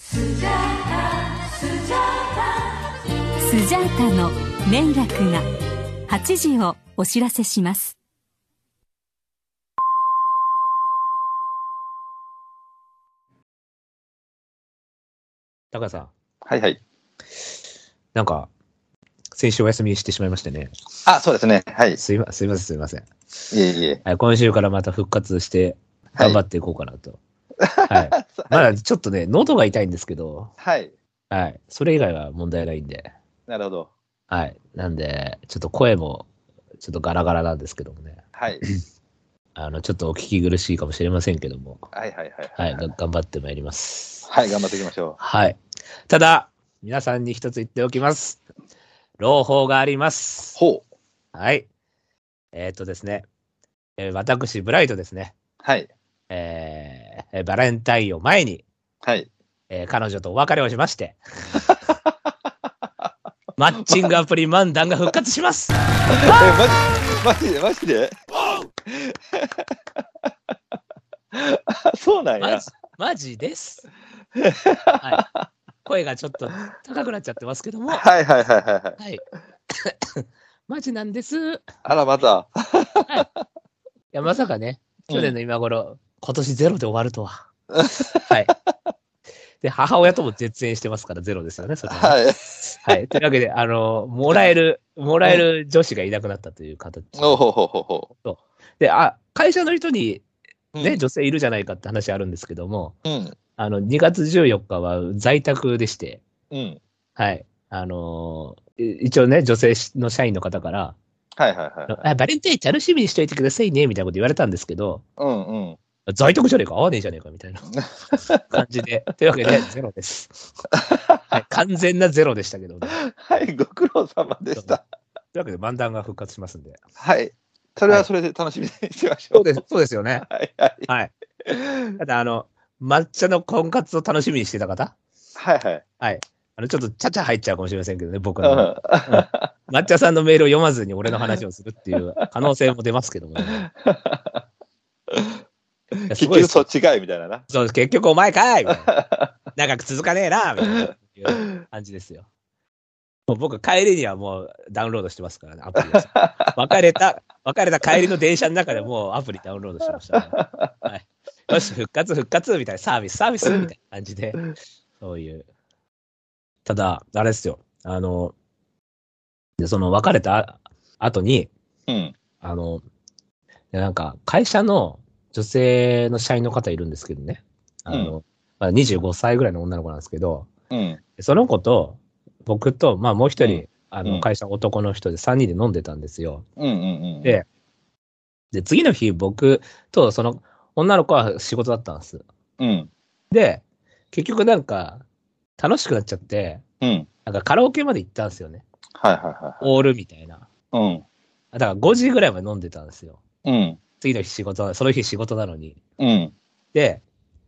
スジャータスジャータスジャータの年楽が8時をお知らせします高橋さん、はいはい。なんか、先週お休みしてしまいましてね。あ、そうですね。はい。いすいま、すいません、すいません。えいえ。はい、今週からまた復活して、はい頑張っていこうかなと。はい。まだちょっとね、喉が痛いんですけど、はい。はい。それ以外は問題ないんで、なるほど。はい。なんで、ちょっと声も、ちょっとガラガラなんですけどもね。はい。あの、ちょっとお聞き苦しいかもしれませんけども、はいはいはい。はい。が頑張ってまいります。はい、頑張っていきましょはい。ただ、皆さんに一つ言っておきます。朗報がありますう。。ほう。はい。えーっとですね、えー私、ブライトですね、はい。えーえーバレンタインを前に、はい。えー彼女とお別れをしまして、マッチングアプリ漫談が復活します え、マジ、マジで、マジで？あ そうなんやマジ。です。はい。声がちょっと高くなっちゃってますけども、ははいはいはいはいはい。い。マジなんです。いあら、また。や、まさかね、去年の今頃、今年ゼロで終わるとは。はい。で、母親とも絶縁してますから、ゼロですよね、それはねはい。はい。というわけで、あの、もらえる、もらえる女子がいなくなったという形。おほほほほ。で、あ、会社の人にね、うん女性いるじゃないかって話あるんですけども、うん。あの、2月14日は在宅でして、うん。はい。あのーい一応ね、女性の社員の方から、はいはいはい。あバレンタイン楽しみにしといてくださいね、みたいなこと言われたんですけど、うんうん。在宅じゃねえか、合わねえじゃねえか、みたいな感じで。というわけで、ゼロです。はい。完全なゼロでしたけどね。はい、ご苦労様でした。というわけで、漫談が復活しますんで。はい。それはそれで楽しみにしましょ。そううです、そうですよね。はいはい。はい。ただ、あの、抹茶の婚活を楽しみにしてた方？はいはい。はい。あの、ちょっとちゃちゃ入っちゃうかもしれませんけどね、僕うんの。抹茶さんのメールを読まずに俺の話をするっていう可能性も出ますけどもね。結局そっちかいみたいなな。そう結局お前かいみたいな 長く続かねえなみたいないう感じですよ。もう僕、帰りにはもうダウンロードしてますからね、アプリを。別れた、別れた帰りの電車の中でもうアプリダウンロードしてました、ね。はい。よし、復活、復活みたいな、サービス、サービスみたいな感じで、そういう。ただ、あれですよ。あの、で、その別れた後に、うん。あの、でなんか、会社の女性の社員の方いるんですけどね。あの、まあ、25歳ぐらいの女の子なんですけど、うん。その子と、僕と、まあもう一人、うんあの、うん会社の男の人で3人で飲んでたんですよ。うんうんうん。で、で、次の日、僕とその女の子は仕事だったんです。うん。で、結局なんか、楽しくなっちゃって、うん。なんかカラオケまで行ったんですよね。はいはいはい。オールみたいな。うん。だから5時ぐらいまで飲んでたんですよ。うん。次の日仕事、その日仕事なのに。うん。で、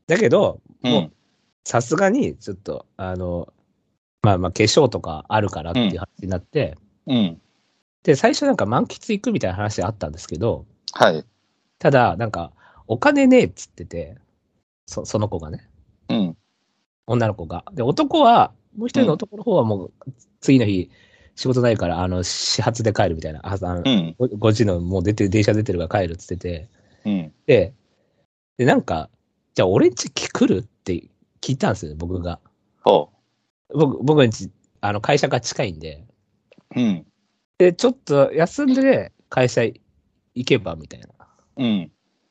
だけど、うんもう、さすがに、ちょっと、あの、まあまあ、化粧とかあるからっていう話になって、うん。で、最初なんか満喫行くみたいな話あったんですけど、はい。ただ、なんか、お金ねえっつってて、そその子がね、うん。女の子が。で、男は、もう一人の男の方はもう、次の日、仕事ないから、あの、始発で帰るみたいな、ああのうん。5時のもう出てる、電車出てるから帰るっつってて、うん。で、で、なんか、じゃあ俺んち来るって聞いたんですよ、僕が。ほ僕、僕んち、あの、会社が近いんで、う。うん。で、ちょっと休んで会社行けば、みたいな。うん。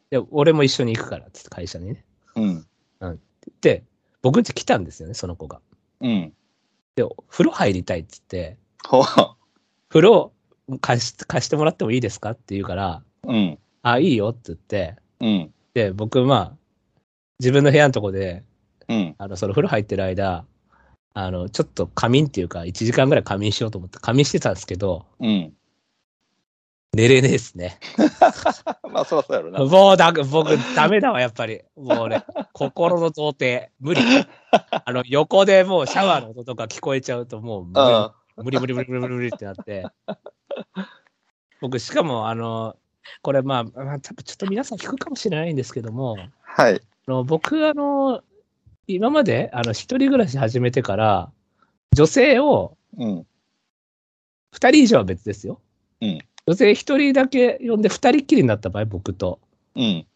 で、俺も一緒に行くから、つって会社にね。うん。で、僕んち来たんですよね、その子が。うん。で、風呂入りたいっつって、ほう。風呂貸し貸してもらってもいいですかって言うから、うん。あ、いいよって言って、うん。で、僕、まあ、自分の部屋のとこで、うん。あの、その風呂入ってる間、あの、ちょっと仮眠っていうか、1時間ぐらい仮眠しようと思って仮眠してたんですけど、うん。寝れねえっすね。まあ、そらそうやろな。もうだ、僕、ダメだわ、やっぱり。もうね、心の童貞、無理。あの、横でもうシャワーの音とか聞こえちゃうと、もう無あ理、無理無理無理無理無理ってなって。僕、しかも、あの、これ、まあ、まあ、多分ちょっと皆さん聞くかもしれないんですけども、あはい。の僕、あの、今まで、あの、一人暮らし始めてから、女性をうん。二人以上は別ですよ。うん女性一人だけ呼んで二人っきりになった場合、僕とうん。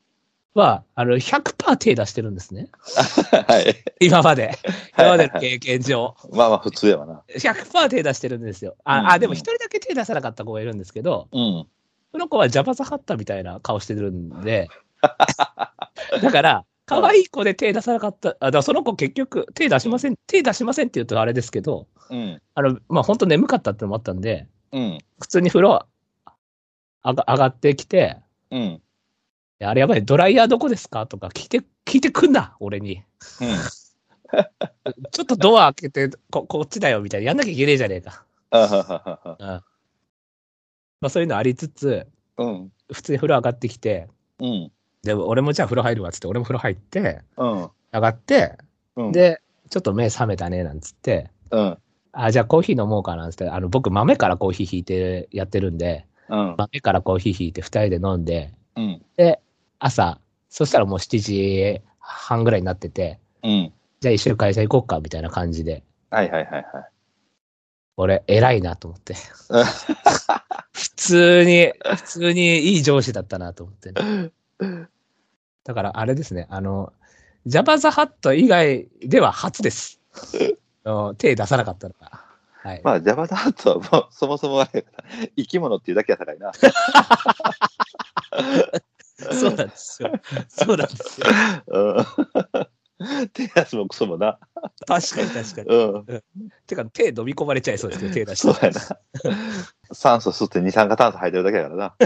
は、あの、100%手出してるんですね。はい。今まで。はい今までの経験上。まあまあ、普通やわな。100%手出してるんですよ。あ、うんあでも一人だけ手出さなかった子がいるんですけど、うん。その子はジャバザハッタみたいな顔してるんで、だから、可愛い子で手出さなかった、あだその子結局手出しません、手出しませんって言うとあれですけど、うん。あの、まあ、本当眠かったってのもあったんで、うん。普通に風呂あが上がってきて、うん。あれやばい、ドライヤーどこですか？とか聞いて、聞いてくんな、俺に。ちょっとドア開けて、こ、こっちだよ、みたいな。やんなきゃいけねえじゃねえか。あはははうん。まあ、そういうのありつつ、うん。普通に風呂上がってきて、うん。で、俺もじゃあ風呂入るわ、つって、俺も風呂入って、うん。上がって、うん。、で、ちょっと目覚めたね、なんつって、うん。あ、じゃあコーヒー飲もうかなんつって、あの、僕豆からコーヒー引いてやってるんで、うん。豆からコーヒー引いて二人で飲んで、うん。で、朝、そしたらもう7時半ぐらいになってて、うん。じゃあ一緒に会社行こうか、みたいな感じで、はいはいはいはい。俺、偉いなと思って。普通に、普通にいい上司だったなと思ってね、だからあれですね、あの、ジャバザハット以外では初です。手出さなかったのが。はい。まあ、ジャバダハットはもう、そもそもあれ生き物っていうだけやからいな。そうなんですよ。そうなんですよ。うん。手足もクソもな。確かに確かに。うん。てか、手飲み込まれちゃいそうですよ、手出して。そうやな。酸素吸って二酸化炭素吐いてるだけやからな。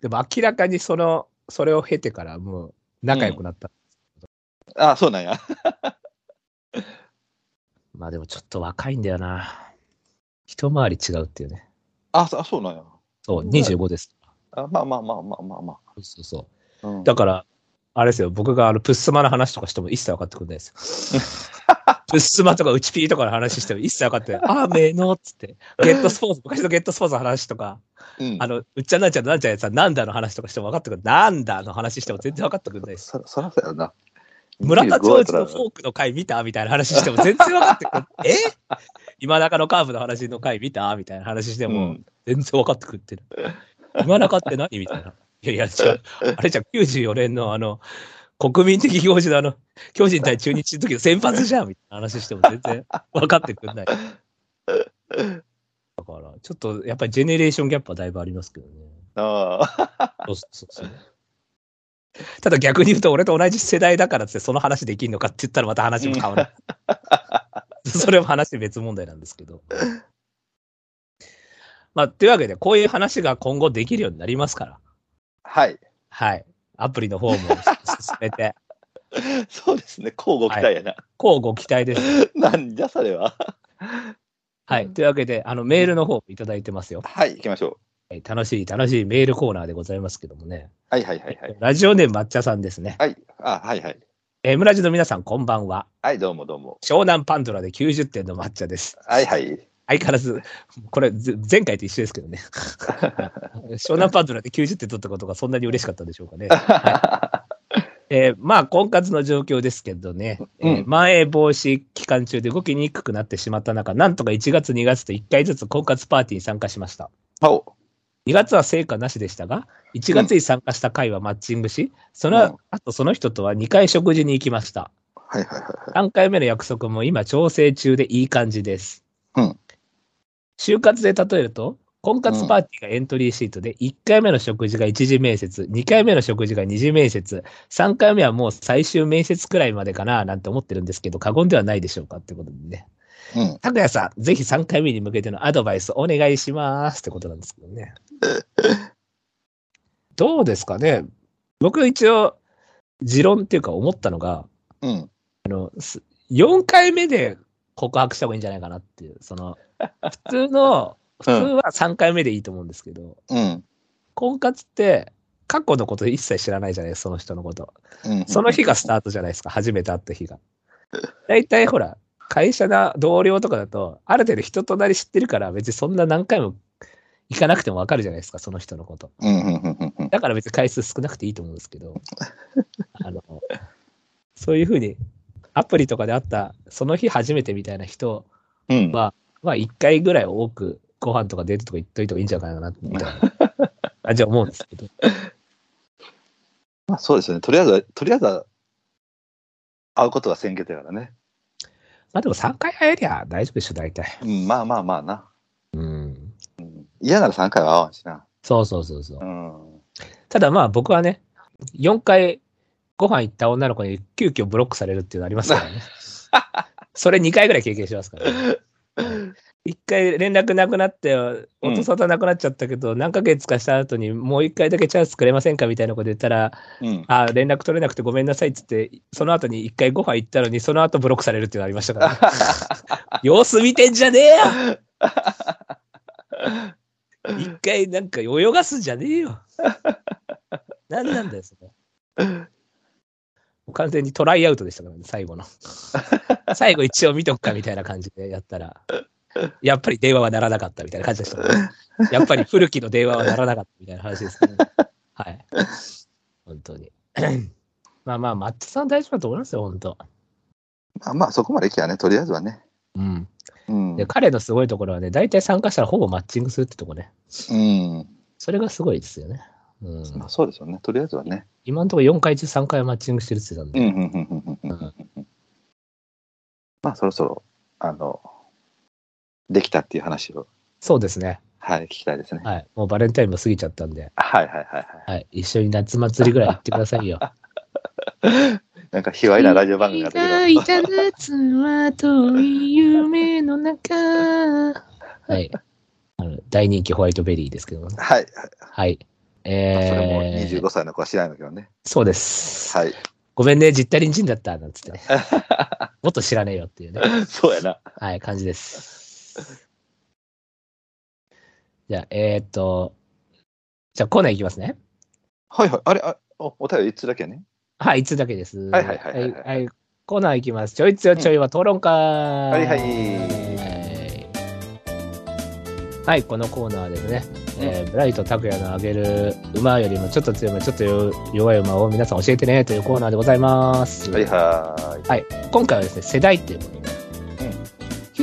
でも明らかにその、それを経てからもう仲良くなった。ああ、そうなんや。まあでもちょっと若いんだよな。一回り違うっていうね。あ、そあそうなんや。そう、25です。あまあまあまあまあまあまそうそうそあ。うんう。だから、あれですよ、僕があのプッスマの話とかしても一切分かってくれないですよ。プッスマとかウチピーとかの話しても一切分かってない。あーめーのっつって。ゲットスポーツ、昔のゲットスポーツの話とか、うんあの、うっちゃんなんちゃんなんちゃんやつはなんだの話とかしても分かってくる。なんだの話しても全然分かってくれないです。そそらそうやろな。村田25長治のフォークの回見たみたいな話しても全然分かってくる。え？今中のカーブの話の回見たみたいな話してもうん全然分かってくってる。今中って何みたいな。いやいや、違う。あれじゃん94年のあの、国民的行事のあの、巨人対中日の時の先発じゃんみたいな話しても全然分かってくんない。だから、ちょっとやっぱりジェネレーションギャップはだいぶありますけどね。ああ。そうそうそう。ただ逆に言うと、俺と同じ世代だからってその話できんのかって言ったらまた話も変わる。それも話別問題なんですけど。まあ、というわけで、こういう話が今後できるようになりますから。はい。はい。アプリの方も進めて、そうですね。交互期待やな。こうご期待です。なんじゃそれは。はい。というわけで、あの、メールの方もいただいてますよ。はい、行きましょはい楽しい、楽しいメールコーナーでございますけどもね。う。はいはいはいはい。ラジオネーム抹茶さんですね。はい。あ、はいはい。えー、村地の皆さん、こんばんは。はい、どうもどうも。湘南パンドラで90点の抹茶です。はいはい。相変わらず、これ、ぜ前回と一緒ですけどね。湘南パンドラで90点取ったことがそんなに嬉しかったんでしょうかね。えーまあ、婚活の状況ですけどね、えーうんまん延防止期間中で動きにくくなってしまった中、なんとか1月、2月と1回ずつ婚活パーティーに参加しました。お2月は成果なしでしたが、1月に参加した回はマッチングし、その後その人とは2回食事に行きました。はいはいはい。3回目の約束も今調整中でいい感じです。うん就活で例えると、婚活パーティーがエントリーシートで、1回目の食事が一次面接、2回目の食事が二次面接、3回目はもう最終面接くらいまでかななんて思ってるんですけど、過言ではないでしょうかってことでね。うん。さん、ぜひ3回目に向けてのアドバイスお願いしますってことなんですけどね。どうですかね僕一応、持論っていうか思ったのが、うん。4回目で告白した方がいいんじゃないかなっていう、その、普通の、普通は3回目でいいと思うんですけど、うん。婚活って過去のこと一切知らないじゃないですか、その人のこと。うん。その日がスタートじゃないですか、初めて会った日が。大体ほら、会社の同僚とかだと、ある程度人となり知ってるから、別にそんな何回も行かなくてもわかるじゃないですか、その人のこと。うん、うん、うん、うん。だから別に回数少なくていいと思うんですけど、あの、そういうふうに、アプリとかであった、その日初めてみたいな人うん。は、まあ一回ぐらい多くご飯とかデートとか行っといた方がいいんじゃないかな、みたいな 感じは思うんですけど。まあ、そうですよね。とりあえず、とりあえずは、会うことが先決だからね。まあでも3回会えりゃ大丈夫でしょ、大体。うん、まあまあまあな。うん。嫌なら3回は会わんしな。そうそうそうそうう。ん。ただまあ僕はね、4回ご飯行った女の子に急遽ブロックされるっていうのありますからね。それ2回ぐらい経験してますから、ね。1回連絡なくなって、音沙汰なくなっちゃったけど、何ヶ月かした後にもう1回だけチャンスくれませんかみたいなこと言ったら、うん。あ連絡取れなくてごめんなさいっつって、その後に1回ご飯行ったのに、その後ブロックされるっていうのありましたから、ね、様子見てんじゃねえよ一回なんか泳がすんじゃねえよ。何なんだよ、それ。完全にトライアウトでしたからね、最後の。最後一応見とくかみたいな感じでやったら、やっぱり電話は鳴らなかったみたいな感じでしたね。やっぱり古きの電話は鳴らなかったみたいな話ですね。はい。本当に。まあまあ、マッチさん大丈夫だと思いますよ、本当。まあまあ、そこまで行きゃね、とりあえずはね。うん。うん。で、彼のすごいところはね、大体参加したらほぼマッチングするってとこね。うん。それがすごいですよね。うんまあ、そうですよね。とりあえずはね。今のところ4回中3回はマッチングしてるって言ってたんで。うん、うん、うん、うんうん。うんまあ、そろそろ、あの、できたっていう話を、そうですね。はい、聞きたいですね。はい。もうバレンタインも過ぎちゃったんで、はい、はい、はい。はいはい。一緒に夏祭りぐらい行ってくださいよ。なんか、卑猥なラジオ番組が出てた夏は遠い夢の中。はい。あの大人気ホワイトベリーですけどね。はい。はい。それもえー、25歳の子は知らないんだけどね。そうです。はい。ごめんね、実体隣人だった、なんつってね。もっと知らねえよっていうね。そうやな。はい、感じです。じゃあ、えーっと、じゃあコーナーいきますね。はいはい。あれ、あおお便り一つだけね？はい、いつだけです。はいはいはいはいはいはいコーナーいきます。ちょいつよちょいは討論会。はいはいはい、このコーナーですね。えーブライト拓也のあげる馬よりもちょっと強め、ちょっと弱い馬を皆さん教えてねというコーナーでございます。はいはーい。今回はですね、世代っていうことで、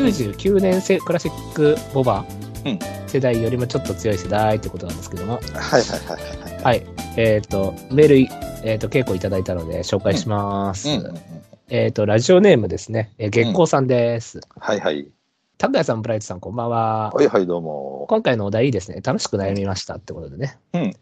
99年生クラシックボバうん世代よりもちょっと強い世代ってことなんですけども、はいはいはいはい。はい。えっ、と、メール、えっ、と、稽古いただいたので紹介します。うんうんうん。えっ、と、ラジオネームですね。えー月光さんです。はいはい。拓也さん、ブライトさん、こんばんは。はいはい、どうも。今回のお題いいですね。楽しく悩みましたってことでね。うん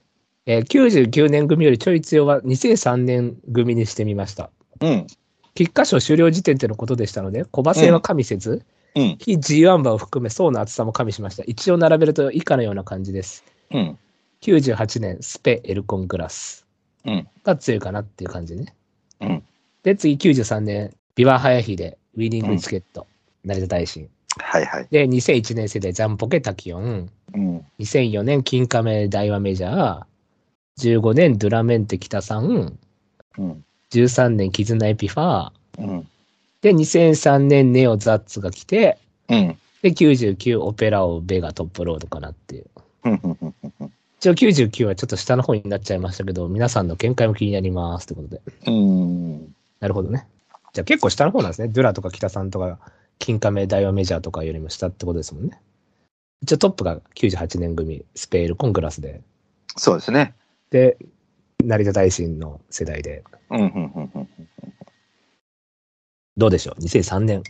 えー99年組よりちょい強は2003年組にしてみました。うん。菊花賞終了時点でのことでしたので、小馬戦は加味せず、うん。非 G1 馬を含め層の厚さも加味しました。一応並べると以下のような感じです。うん。98年スペエルコングラスうん。が強いかなっていう感じでね。うんで、次93年、ビワハヤヒデ、ウィニングチケット、成田大臣。はいはい。で、2001年世代ジャンポケタキオン。うん。2004年金亀大和メジャー。15年ドゥラメンテ北さん。うん。13年絆エピファー。うん。で、2003年ネオザッツが来て、うん。で、99オペラオベガトップロードかなっていう。うん。うん。うん。一応99はちょっと下の方になっちゃいましたけど、皆さんの見解も気になりますってことで。うん。なるほどね。じゃあ結構下の方なんですね。ドゥラとか北さんとか、金亀大和メジャーとかよりも下ってことですもんね。一応トップが98年組、スペールコングラスで、そうですね。で、成田大臣の世代で、うん。うん。うん。うん。どうでしょう ?2003 年、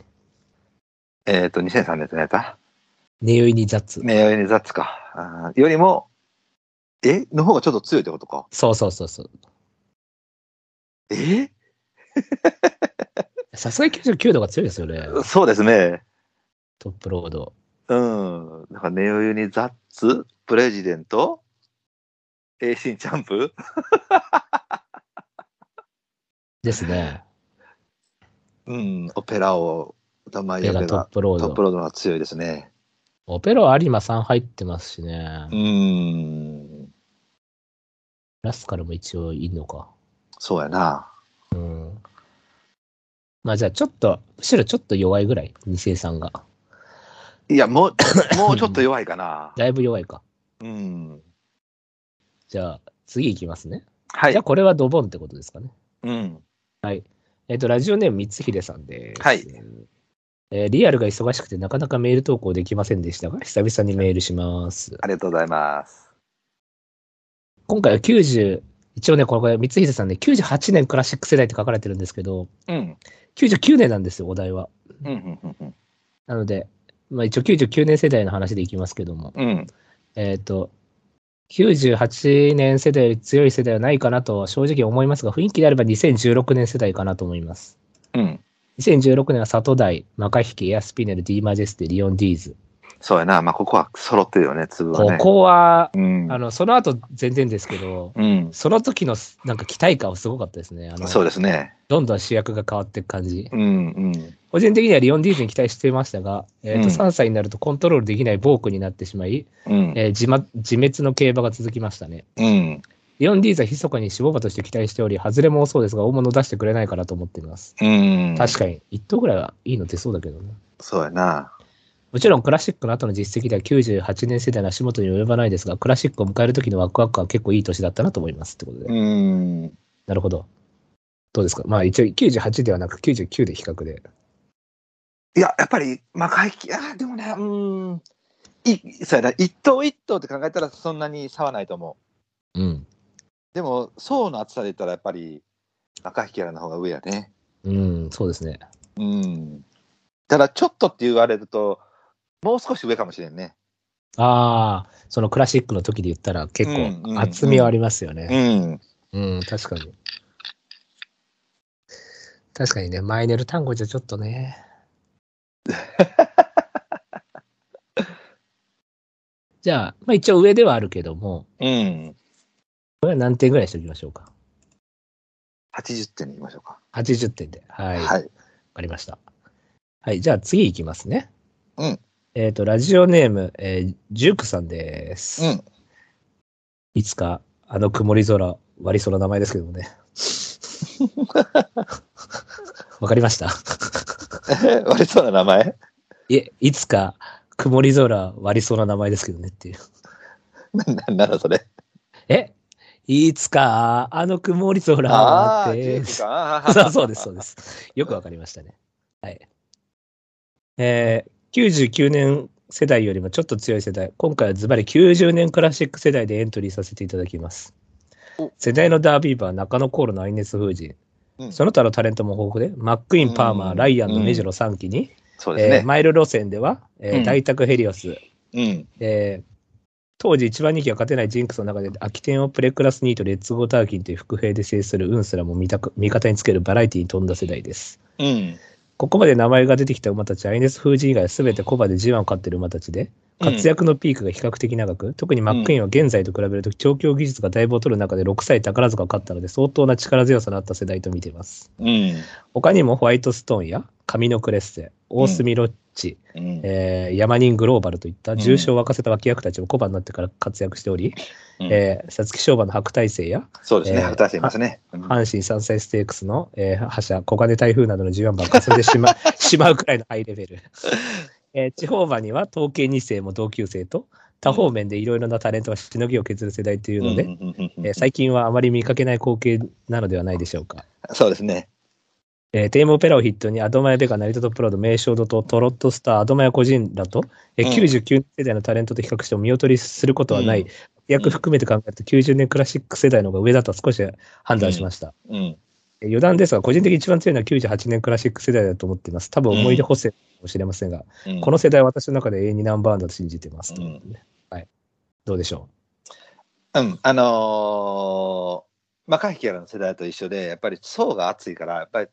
えっと、2003年って何やった？ネヨイニザッツ。メアヨネザッツか。よりも、え？の方がちょっと強いってことか？そうそうそうそう。え？さすがに99度が強いですよね。そうですね。トップロード。うん。なんかネオユニザッツ、プレジデント、エイシンチャンプ？ですね。うん。オペラを、名前ベガトッがプロード。トップロードが強いですね。オペラ有馬さん入ってますしねう。ん。ラスカルも一応いいのか。そうやな。うん。まあじゃあちょっと、むしろちょっと弱いぐらい、二世さんが。いや、もう、もうちょっと弱いかな。だいぶ弱いか。うん。じゃあ、次いきますね。はいじゃあ、。これはドボンってことですかね。うん。えっ、と、ラジオネーム、三秀さんです。はい。えーリアルが忙しくてなかなかメール投稿できませんでしたが、久々にメールします。ありがとうございます。今回は90、一応ね、これ、三秀さんね、98年クラシック世代って書かれてるんですけど、うん。99年なんですよ、お題は。うん。うん。うん。なので、まあ一応99年世代の話でいきますけども、うん。えっ、と、98年世代より強い世代はないかなとは正直思いますが、雰囲気であれば2016年世代かなと思います。うん。2016年は里台、マカヒキ、エアスピネル、ディーマジェステ、リオンディーズ。そうやな。まあ、ここは揃ってるよね、粒はね。ここは、うん。あの、その後全然ですけど、うん。その時のなんか期待感はすごかったですね。あのそうですね。どんどん主役が変わっていく感じ。うん。うん。個人的にはリオンディーズに期待していましたが、えーとうん3歳になるとコントロールできない暴君になってしまい、うん。えー自ま自滅の競馬が続きましたね。うん。リオンディーズは密かに死亡馬として期待しており、外れも多そうですが、大物出してくれないかなと思っています。うん。確かに、1頭ぐらいはいいの出そうだけどね。そうやな。もちろんクラシックの後の実績では98年世代の足元に及ばないですが、クラシックを迎える時のワクワクは結構いい年だったなと思いますってことで。うん。なるほど。どうですか？まあ一応98ではなく99で比較で。いや、やっぱり、まあ、回帰、あでもね、うん。いそうやな。一頭一頭って考えたらそんなに差はないと思う。うん。でも、層の厚さで言ったらやっぱり、赤引きらの方が上やね。うん、そうですね。うん。ただ、ちょっとって言われると、もう少し上かもしれんね。ああ、そのクラシックの時で言ったら結構厚みはありますようね。ん。うん、確かに。確かにね、マイネル単語じゃちょっとね。じゃあ、まあ一応上ではあるけども、うん。これは何点ぐらいにしておきましょうか？80点にいきましょうか。80点で。はい。わはい。かりました。はい、じゃあ次いきますね。うん。えっ、と、ラジオネーム、えージュークさんです。うん。いつか、あの曇り空、割りそうな名前ですけどもね。わかりました？え割りそうな名前？いえ、いつか、曇り空、割りそうな名前ですけどねっていう。な、ななんだそれ？え？いつか、あの曇り空って。そうそうです、そうです。よくわかりましたね。はい。えー、99年世代よりもちょっと強い世代。今回はズバリ90年クラシック世代でエントリーさせていただきますお。世代のダービーバー、中野コールのアイネス封じ。うんその他のタレントも豊富で、マックイーン、パーマー、うんライアンのメジロ3期に、そうですね。えーマイル路線では、えーうん大宅ヘリオス、うん。えー当時一番人気が勝てないジンクスの中で、空き店をプレクラス2とレッツゴーターキンという副兵で制する運すらも味方味方につけるバラエティに富んだ世代です。うん。ここまで名前が出てきた馬たちは、アイネス封じ以外は全てコバで G1 を勝っている馬たちで、活躍のピークが比較的長く、特にマックイーンは現在と比べると調教技術がだいぶ劣る中で6歳宝塚を勝ったので相当な力強さのあった世代と見ています。うん。他にもホワイトストーンや神のクレッセ、大隅ロッチ、うん。えーヤマニングローバルといった重賞を沸かせた脇役たちもコバになってから活躍しており、うんえー、皐月賞馬の白大星や、そうですね。えー白大生いますね。うん阪神三歳ステークスの、えー、覇者、小金台風などの G1 馬をかすめてしま しまうくらいのハイレベル。えー地方馬には統計2世も同級生と、多方面でいろいろなタレントがしのぎを削る世代というので、最近はあまり見かけない光景なのではないでしょうか。そうですね。えーテーマオペラを筆頭にアドマヤベガ、ナリトトプロド、名称ドとトロットスター、アドマヤ個人らと、えーうん99世代のタレントと比較しても見劣りすることはない、うん役含めて考えると90年クラシック世代の方が上だと少し判断しました。うん。えー余談ですが、個人的に一番強いのは98年クラシック世代だと思っています。多分思い出補正かもしれませんが、うんこの世代は私の中で永遠にナンバーワンだと信じています。うんはい。どうでしょう？ん、あのー、マカヒキャラの世代と一緒で、やっぱり層が厚いから、やっぱり、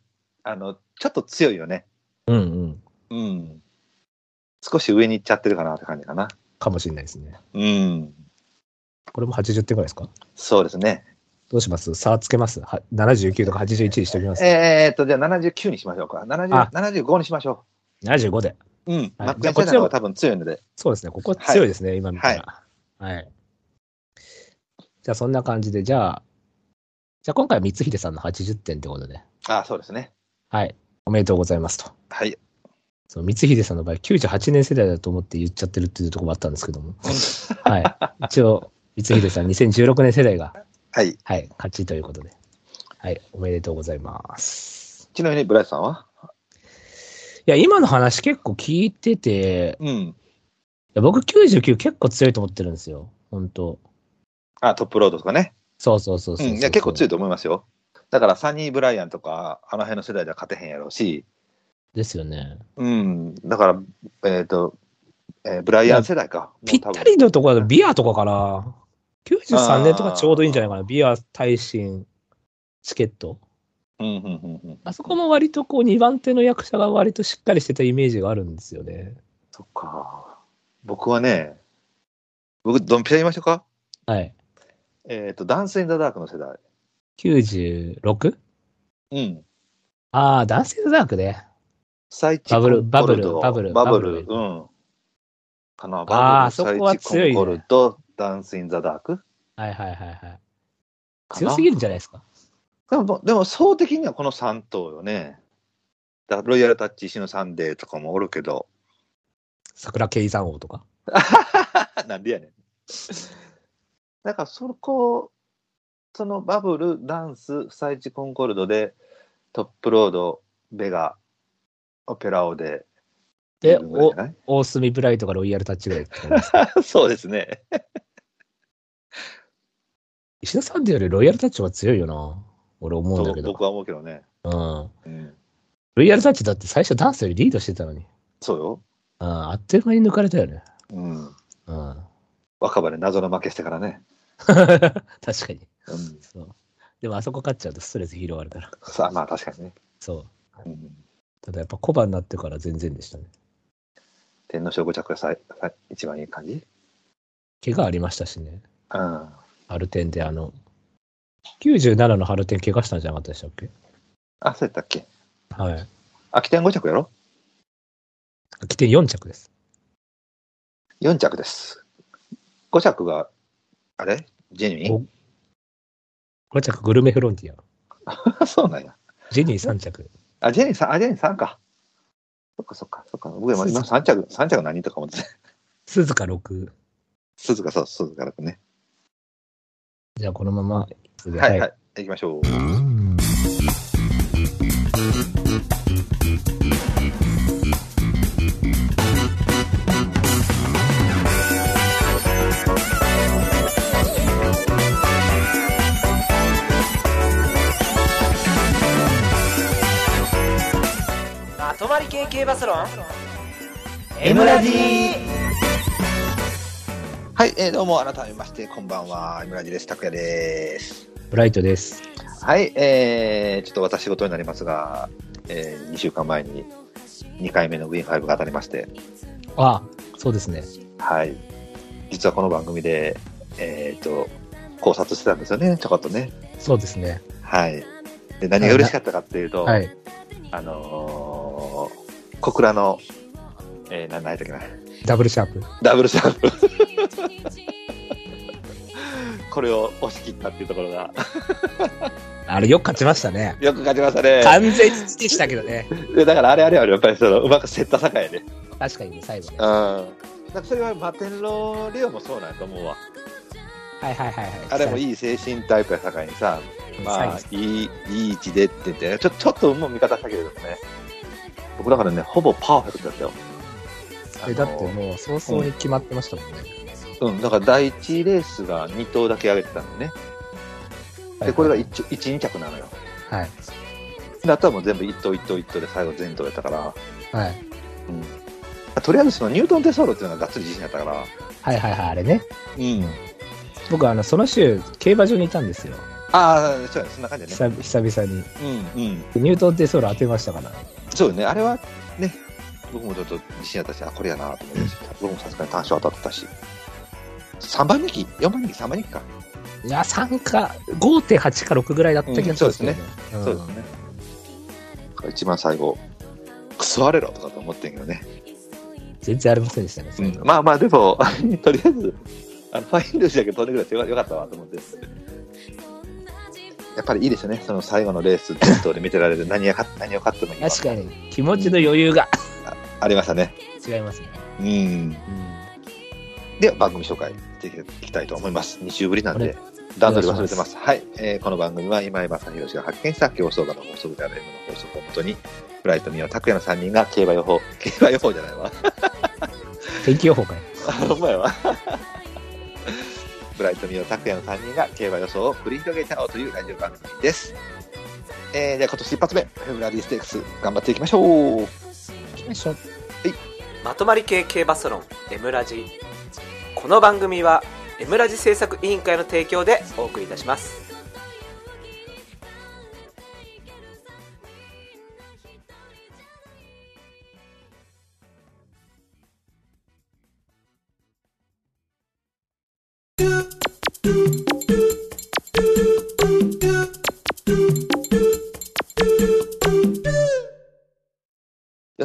あの、ちょっと強いよね。ううんうん。うん。少し上に行っちゃってるかなって感じかな。かもしれないですね。うん。これも80点ぐらいですか？そうですね。どうします？差つけます？は ?79 とか81にしておきます？えー、っと、じゃあ79にしましょうか。あ70 75にしましょ75で。う。うん。はいあこっちの方が多分強いので。そうですね。ここ強いですね、今見たら。はい。じゃあそんな感じで、じゃあ、じゃあ今回は光秀さんの80点ってことで。あそうですね。はい。おめでとうございますと。はい。そう、光秀さんの場合、98年世代だと思って言っちゃってるっていうところもあったんですけども。はい。一応、光秀さん2016年世代が、はい。はい、勝ちということで。はい、おめでとうございます。ちなみに、ブライトさんは？いや、今の話結構聞いてて、うん。いや僕99結構強いと思ってるんですよ。本当あ、トップロードとかね。そうそうそうそううん。いや、結構強いい。と思いますよ。だから、サニー・ブライアンとか、あの辺の世代では勝てへんやろうし、ですよね。うん。だから、えっ、と、えーブライアン世代か。ぴったりのところだとビアとかかな。93年とかちょうどいいんじゃないかな。ビア、耐震、チケット。うん、うん、うん、うん。あそこも割とこう2番手の役者が割としっかりしてたイメージがあるんですよね。そっか。僕はね、僕、ドンピシャ言いましょうか？はい。えっ、と、ダンス・イン・ザ・ダークの世代。96? うん。ああ、ダンス・イン・ザ・ダークね。サイチバブルコンコルドバブルバブル。バブルうん。かな、あーバブル、そこは強いねサイチコンコルド、ダンス・イン・ザ・ダーク？はいはいはいはい。かな強すぎるんじゃないですか？でも、でも、総的にはこの3頭よね。だロイヤルタッチ、石のサンデーとかもおるけど。桜慶山王とか？なんでやねん。だから、そこ、そのバブル、ダンス、サイチコンコルドで、トップロード、ベガ、オペラオで。で、お大隅ブライトがロイヤルタッチぐらいそうですね。石田さんでよりロイヤルタッチは強いよな。俺思うんだけど。と僕は思うけどね。うん。うん。ロイヤルタッチだって最初ダンスよりリードしてたのに。そうよ。うん、あっという間に抜かれたよね。うん。うん。若葉で謎の負けしてからね。確かに。うん。そう。でもあそこ勝っちゃうとストレス拾われたら。さあ、まあ確かにね。そう。うん。ただやっぱ小判になってから全然でしたね。天皇賞5着がさ一番いい感じ？怪我ありましたしね。うん。ハルテンであの、97のハルテン怪我したんじゃなかったでしたっけ？あ、そうやったっけ？はい。秋天5着やろ？起点4着です。?4 着です。5着が、あれ？ジェニお5着グルメフロンティア。ー そうなんや。ジェニー3着。あ、ジェニーさん、あ、ジェニーさんか。そっかそっか、そっか。僕今今3着、3着何とか思ってた。鈴鹿6。鈴鹿、そう、鈴鹿楽ね。じゃあこのまま、次はい、はい。行きましょう。ま系系バスロン？M ラジはい、えー、どうも、改めまして、こんばんは。井村地です。拓也です。ブライトです。はい、えー、ちょっと私事になりますが、えー、2週間前に2回目のウィン5が当たりまして、あそうですね。はい。実はこの番組で、えっ、と、考察してたんですよね、ちょこっとね。そうですね。はい。で、何が嬉しかったかっていうと、はい。あのー、小倉の、えー、な何やっけな、ダブルシャープ。ダブルシャープ。これを押し切ったっていうところが、あれよく勝ちましたね。よく感じましたね。完全にでしたけどね。でだからあれあれはやっぱりその、うまく競った境やね。確かにね、最後ね。うん。だからそれはマテンロレオもそうなんやと思うわ。はいはいはいはい。あれもい。いい精神タイプや境にさ、まあ最、いい、いい位置でって言って、ちょ、ちょっともう味方したけれどもね。僕だからね、ほぼパーフェクトだったよ。えだってもう早々に決まってましたもんね。うん、だから第一レースが2頭だけ上げてたんでね。で、これが 1, 1、2着なのよ。はい。で、あとはもう全部1頭1頭1頭で最後全頭やったから、はい。うん。とりあえずそのニュートンテソーロっていうのががっつり自信やったから、はいはいはい、あれね。うん。僕、あの、その週、競馬場にいたんですよ。ああ、そうそんな感じでね。久久々に。うん、うん。ニュートンテソール当てましたから。そうよね、あれはね、僕もちょっと自信あったし、あ、これやなと思って、僕もさすがに単勝当たってたし。3番人気 ?4 番人気 ?3 番人気か。いや、3か、5.8か6ぐらいだった気がしますけどね。んそうですね。一番最後、クソ荒れろとかと思ってんけどね。全然ありませんでしたね。そういうのまあまあ、でも、とりあえず、あのファインルーシだけ飛んでくれてよかよかったわと思って。やっぱりいいですよね、その最後のレース、伝統で見てられる、何が勝何を勝ってもいいわ確かに、気持ちの余裕が。ありましたね。違いますね。うん。うん。では番組紹介していきたいと思います。2週ぶりなんあで、段取り忘れてます。はい、えーこの番組は今井正弘が発見した競走馬の法則である M の法則をもとに、フライトミオ拓也の3人が競馬予報、競馬予報じゃないわ。天気予報かよ。あほんまやわ。ブライトミオ拓也の3人が競馬予想を繰り広げちゃおうというラジオ番組です。えー、じゃ今年一発目、フェブラリーステークス頑張っていきましょう。いきましょう。はいまとまり系競馬ソロンエムラジこの番組はエムラジ制作委員会の提供でお送りいたします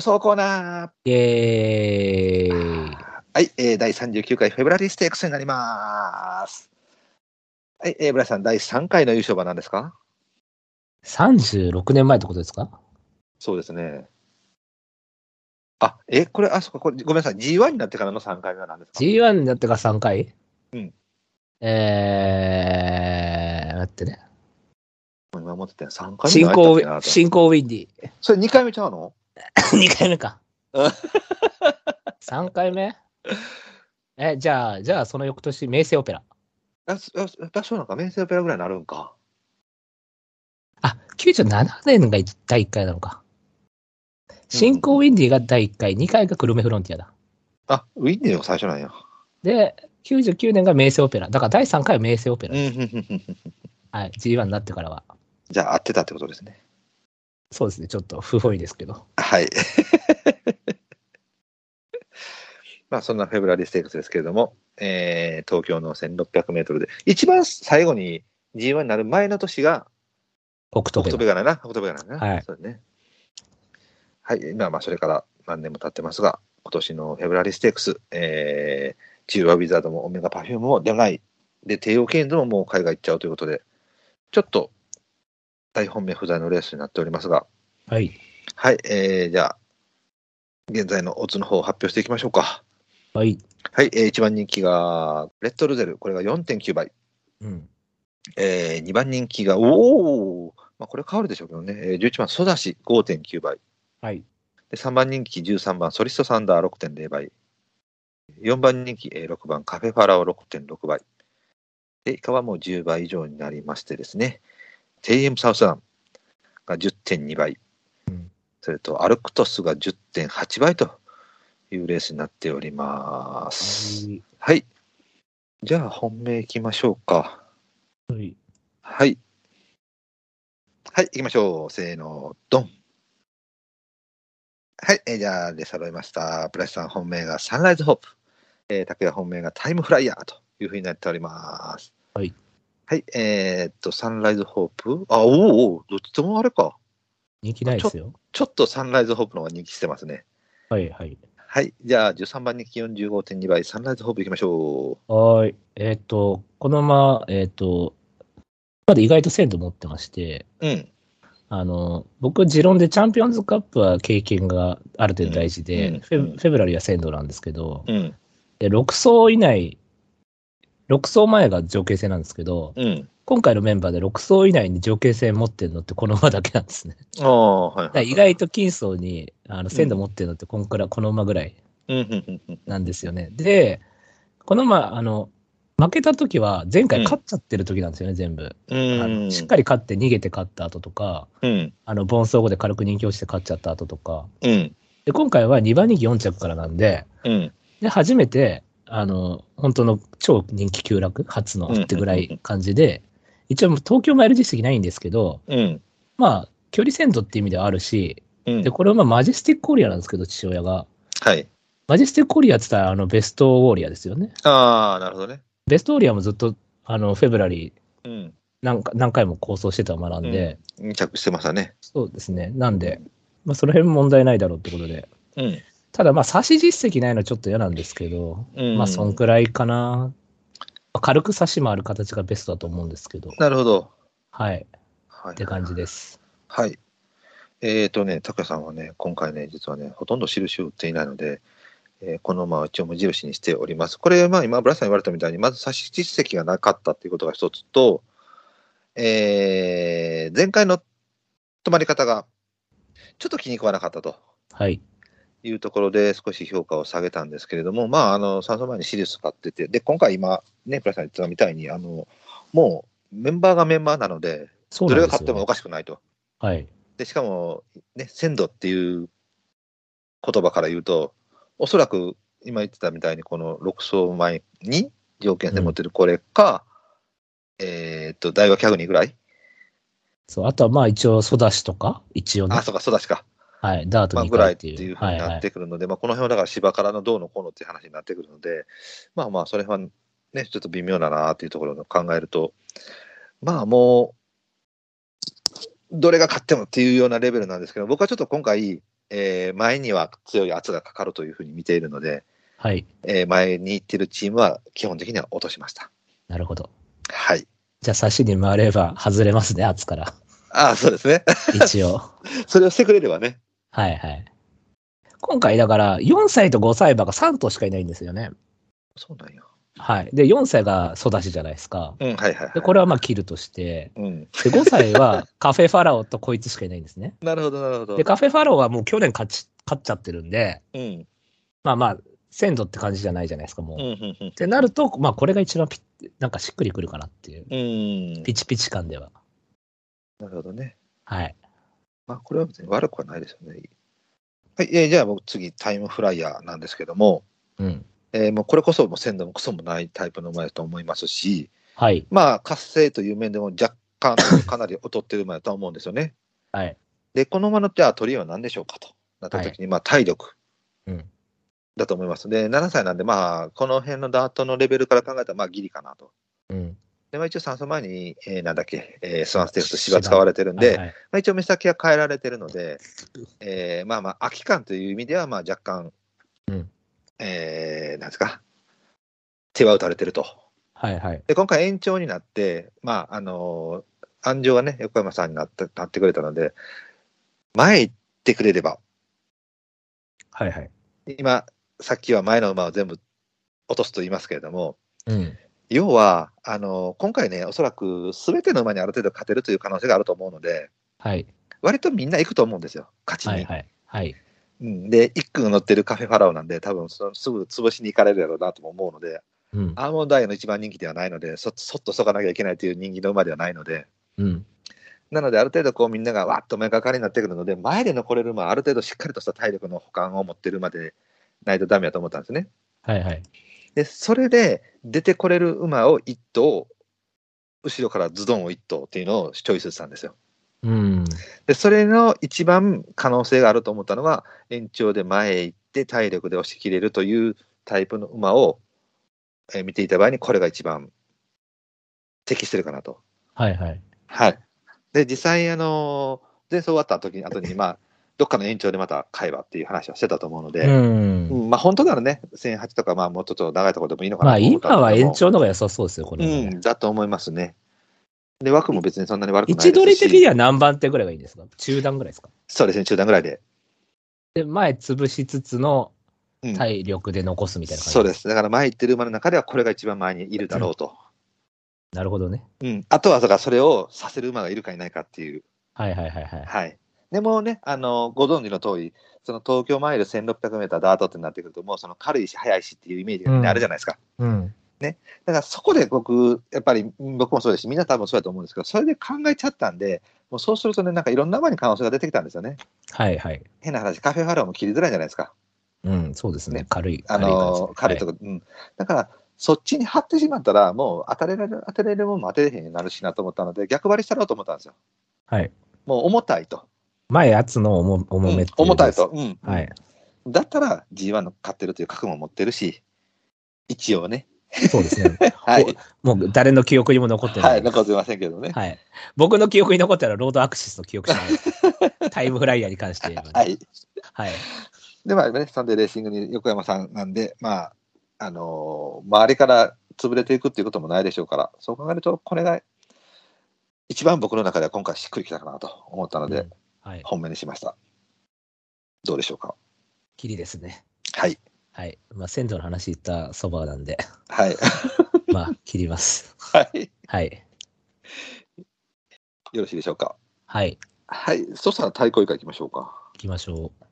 想コーナー。イエーイ。はい、えー、第39回フェブラリーステークスになります。はい、えー、ブライさん、第3回の優勝馬なんですか？36年前ってことですか？そうですね。あ、え、これ、あ、そっか、これ、ごめんなさい、G1 になってからの3回目は何ですか ?G1 になってから3回？うん。えー、待ってね。今思ってたよ、3回目進行進行ウィンディ。それ2回目ちゃうの？2回目かうん。3回目？え、じゃあ、じゃあその翌年、名声オペラ。あ、そあやっぱそうなんか、メンセオペラぐらいになるんか。あ、97年が第1回なのか。進行ウィンディが第1回、2回がクルメフロンティアだ。あ、ウィンディが最初なんや。で、99年が名声オペラ。だから第3回は名声オペラ。はい、G1 になってからは。じゃあ、合ってたってことですね。そうですね、ちょっと不本意ですけど。はい。まあ、そんなフェブラリーステークスですけれども、えー、東京の1600メートルで、一番最後に G1 になる前の年が、北北斗斗ベガナな、北斗ベガナな。はいそうだね。はい、今、まあ、それから何年も経ってますが、今年のフェブラリーステークス、えー、チュウワウィザードもオメガパフュームも出ない。で、テーオーケインズももう海外行っちゃうということで、ちょっと大本命不在のレースになっておりますが、はい。はい、えー、じゃあ、現在のオッズの方を発表していきましょうか。はい。はい、えー、1番人気が、レッドルゼル、これが4.9倍。うん。えー、2番人気が、おお、まあ、これ変わるでしょうけどね、えー、11番ソダシ5.9倍。はい。で3番人気13番ソリストサンダー6.0倍。4番人気、えー6番カフェファラオ6.6倍。で、以下はもう10倍以上になりましてですね、TM サウスダンが10.2倍。うんそれとアルクトスが10.8倍というレースになっております。はい。じゃあ本命いきましょうか。はい。はい。はい、行きましょう。せーの、ドン。はい、えーじゃあ、で揃いました。プラスさん本命がサンライズホープ。えー、拓也本命がタイムフライヤーというふうになっております。はい。はい、えーっと、サンライズホープ。あ、おおどっちともあれか。人気ないですよ。ちょっとサンライズホープの方が人気してますね。はいはい。はい、じゃあ、13番人気45.2倍、サンライズホープ行きましょはーい。えっ、と、このまま、えっ、と、まだ意外と鮮度持ってまして、う。うん。あの、僕、持論でチャンピオンズカップは経験がある程度大事で、うんうんフェフェブラリーは鮮度なんですけど、うん。で6走以内、6走前が条件戦なんですけど、うん。今回のメンバーで6走以内に条件戦持ってるのってこの馬だけなんですね。ああ、はい、だから意外と金層にあの鮮度持ってるのってこんくらい、この馬ぐらいうんうんうんうんなんですよね。で、この馬、あの、負けた時は前回勝っちゃってる時なんですよね、全部。うあん。のしっかり勝って逃げて勝った後とか、うん。あの、盆走後で軽く人気落ちて勝っちゃった後とか。うん。で、今回は2番人気4着からなんで、うん。で、初めて、あの、本当の超人気急落、初のってぐらい感じで、一応東京マイル実績ないんですけど、うん。まあ、距離鮮度って意味ではあるし、うんで、これはまあマジスティックオリアなんですけど、父親が。はい。マジスティックオリアって言ったら、あの、ベストウォーリアですよね。ああ、なるほどね。ベストウォーリアもずっと、あの、フェブラリーうん。何か何回も構想してた馬なんで、二着してましたね。そうですね。なんで、まあ、その辺問題ないだろうってことで。うん。ただ、まあ、差し実績ないのちょっと嫌なんですけど、うんまあ、そんくらいかな。まあ軽く差しもある形がベストだと思うんですけど、なるほど。はい。はい。って感じです。はい。えっ、とね、拓也さんはね、今回ね、実はね、ほとんど印を打っていないので、えーこの馬は一応無印にしております。これ、まあ今、ブラスさん言われたみたいに、まず差し実績がなかったっていうことが一つと、えー前回の止まり方が、ちょっと気に食わなかったとはい。いうところで、少し評価を下げたんですけれども、まあ、あの、3走前にシリウス買ってて、で、今回今、ね、ブラスさん言ってたみたいに、あの、もう、メンバーがメンバーなので。どれが勝ってもおかしくないと。はい。で、しかも、ね、鮮度っていう言葉から言うと、おそらく今言ってたみたいに、この6走前に条件で持ってるこれか、えーっと、大和キャグニーぐらい、そう、あとはまあ一応、ソダシとか、一応ねあ、、そうか、そうだしか、はい、ダートまあ、2ぐらい回ってていううふうになっはいはい。てくるので、まあ、この辺はだから芝からのどうのこうのっていう話になってくるので、まあまあ、それはね、ちょっと微妙だなっていうところを考えると、まあもう、どれが勝ってもっていうようなレベルなんですけど、僕はちょっと今回、えー前には強い圧がかかるというふうに見ているので、はい。えー前に行ってるチームは基本的には落としました。なるほど。はい。じゃあ、差しに回れば外れますね、圧から。ああ、そうですね。一応。それをしてくれればね。はいはい。今回だから、4歳と5歳馬が3頭しかいないんですよね。そうなんや。はい。で、4歳が育ちじゃないですか。うん、はいはい、はい。で、これはまあ切るとして、うん。で、5歳はカフェファラオとこいつしかいないんですね。なるほど、なるほど。で、カフェファラオはもう去年勝ち、勝っちゃってるんで、うん。まあまあ、鮮度って感じじゃないじゃないですか、もう。うん、っうん、うん。てなると、まあこれが一番ピッ、なんかしっくりくるかなっていう。うん。ピチピチ感では。なるほどね。はい。まあ、これは別に悪くはないですよね。はい、えーじゃあ僕次、タイムフライヤーなんですけども、うん。えーもうこれこそもう鮮度もクソもないタイプの馬だと思いますし、はい。まあ、活性という面でも若干かなり劣ってる馬だと思うんですよね。はい。で、この馬のじゃあ取りは何でしょうかとなった時に、まあ、体力うん。だと思います。で、7歳なんで、まあ、この辺のダートのレベルから考えたら、まあ、ギリかなと。うん。で、まあ、一応3走前に、えーなんだっけ、えースワンステークス芝使われてるんで、はいはいまあ、一応目先は変えられてるので、えーまあまあ、空き感という意味では、まあ若干、うんえーなんですか、手は打たれてると。はいはい。で、今回延長になって、まあ、あのー安城がね、横山さんになってなってくれたので、前行ってくれれば、はいはい。今、さっきは前の馬を全部落とすと言いますけれども、うん。要は、あのー今回ね、おそらく全ての馬にある程度勝てるという可能性があると思うので、はい。割とみんな行くと思うんですよ、勝ちに。はいはい。はい。うん、で、一区乗ってるカフェファラオなんで、多分そのすぐ潰しに行かれるやろうなとも思うので、うん。アーモンドアイの一番人気ではないので、そそっとそかなきゃいけないという人気の馬ではないので、うん。なので、ある程度こうみんながわっと前かかりになってくるので、前で残れる馬はある程度しっかりとした体力の保管を持ってる馬でないとダメだと思ったんですね。はいはい。で、それで出てこれる馬を1頭、後ろからズドンを1頭っていうのをチョイスしたんですよ。うん。で、それの一番可能性があると思ったのが、延長で前へ行って体力で押し切れるというタイプの馬を、えー見ていた場合に、これが一番適してるかなと。はいはい。はい。で、実際、あのー前走終わった時に、後に、まあ、どっかの延長でまた買えばっていう話はしてたと思うので、うん。うんまあ、本当ならね、1008とか、まあ、もうちょっと長いところでもいいのかまあなと思ったんだけども今は延長の方が良さそうですよ、これはね。うん、だと思いますね。で、枠も別にそんなに悪くないですし。位置取り的には何番手ぐらいがいいんですか？中段ぐらいですか？そうですね、中段ぐらいで。で、前潰しつつのうん体力で残すみたいな感じ。そうです。だから前行ってる馬の中ではこれが一番前にいるだろうと。なるほどね。うん。あとは、だからそれをさせる馬がいるかいないかっていう。はいはいはいはい。はい。でもね、あの、ご存知の通り、その東京マイル1600メーターダートってなってくると、もうその軽いし速いしっていうイメージがみんなあるじゃないですか。うん。だからそこで僕、やっぱりうん僕もそうですし、みんな多分そうだと思うんですけど、それで考えちゃったんで、もうそうするとね、なんかいろんな馬に可能性が出てきたんですよね。はいはい。変な話、カフェファローも切りづらいじゃないですか。うん、そうですね。ね軽い。あの軽いとか。か、うん。だから、そっちに張ってしまったら、もう当たれる、当てれるもんも当てれへんようになるしなと思ったので、逆張りしたろうと思ったんですよ。はい。もう重たいと。前圧の重重めっていううん重たいと。。うん。はい。だったら G1 の勝ってるという覚悟も持ってるし、一応ね。そうですね。はい。もう誰の記憶にも残ってな。はいい、残ってませんけどね。はい。僕の記憶に残ってるのはロードアクシスの記憶しかない。タイムフライヤーに関して言えばねはい。はい。で、まあね、サンデーレーシングに横山さんなんで、まあ、あのー周りから潰れていくっていうこともないでしょうから、そう考えると、これが一番僕の中では今回しっくりきたかなと思ったので、うんはい。本命にしました。どうでしょうか？きりですね。はい。はい。まあ、鮮度の話言ったそばなんで、はい。まあ、切ります。はい。はい。よろしいでしょうか？はい。はい。そしたら対抗以下行きましょうか。行きましょう。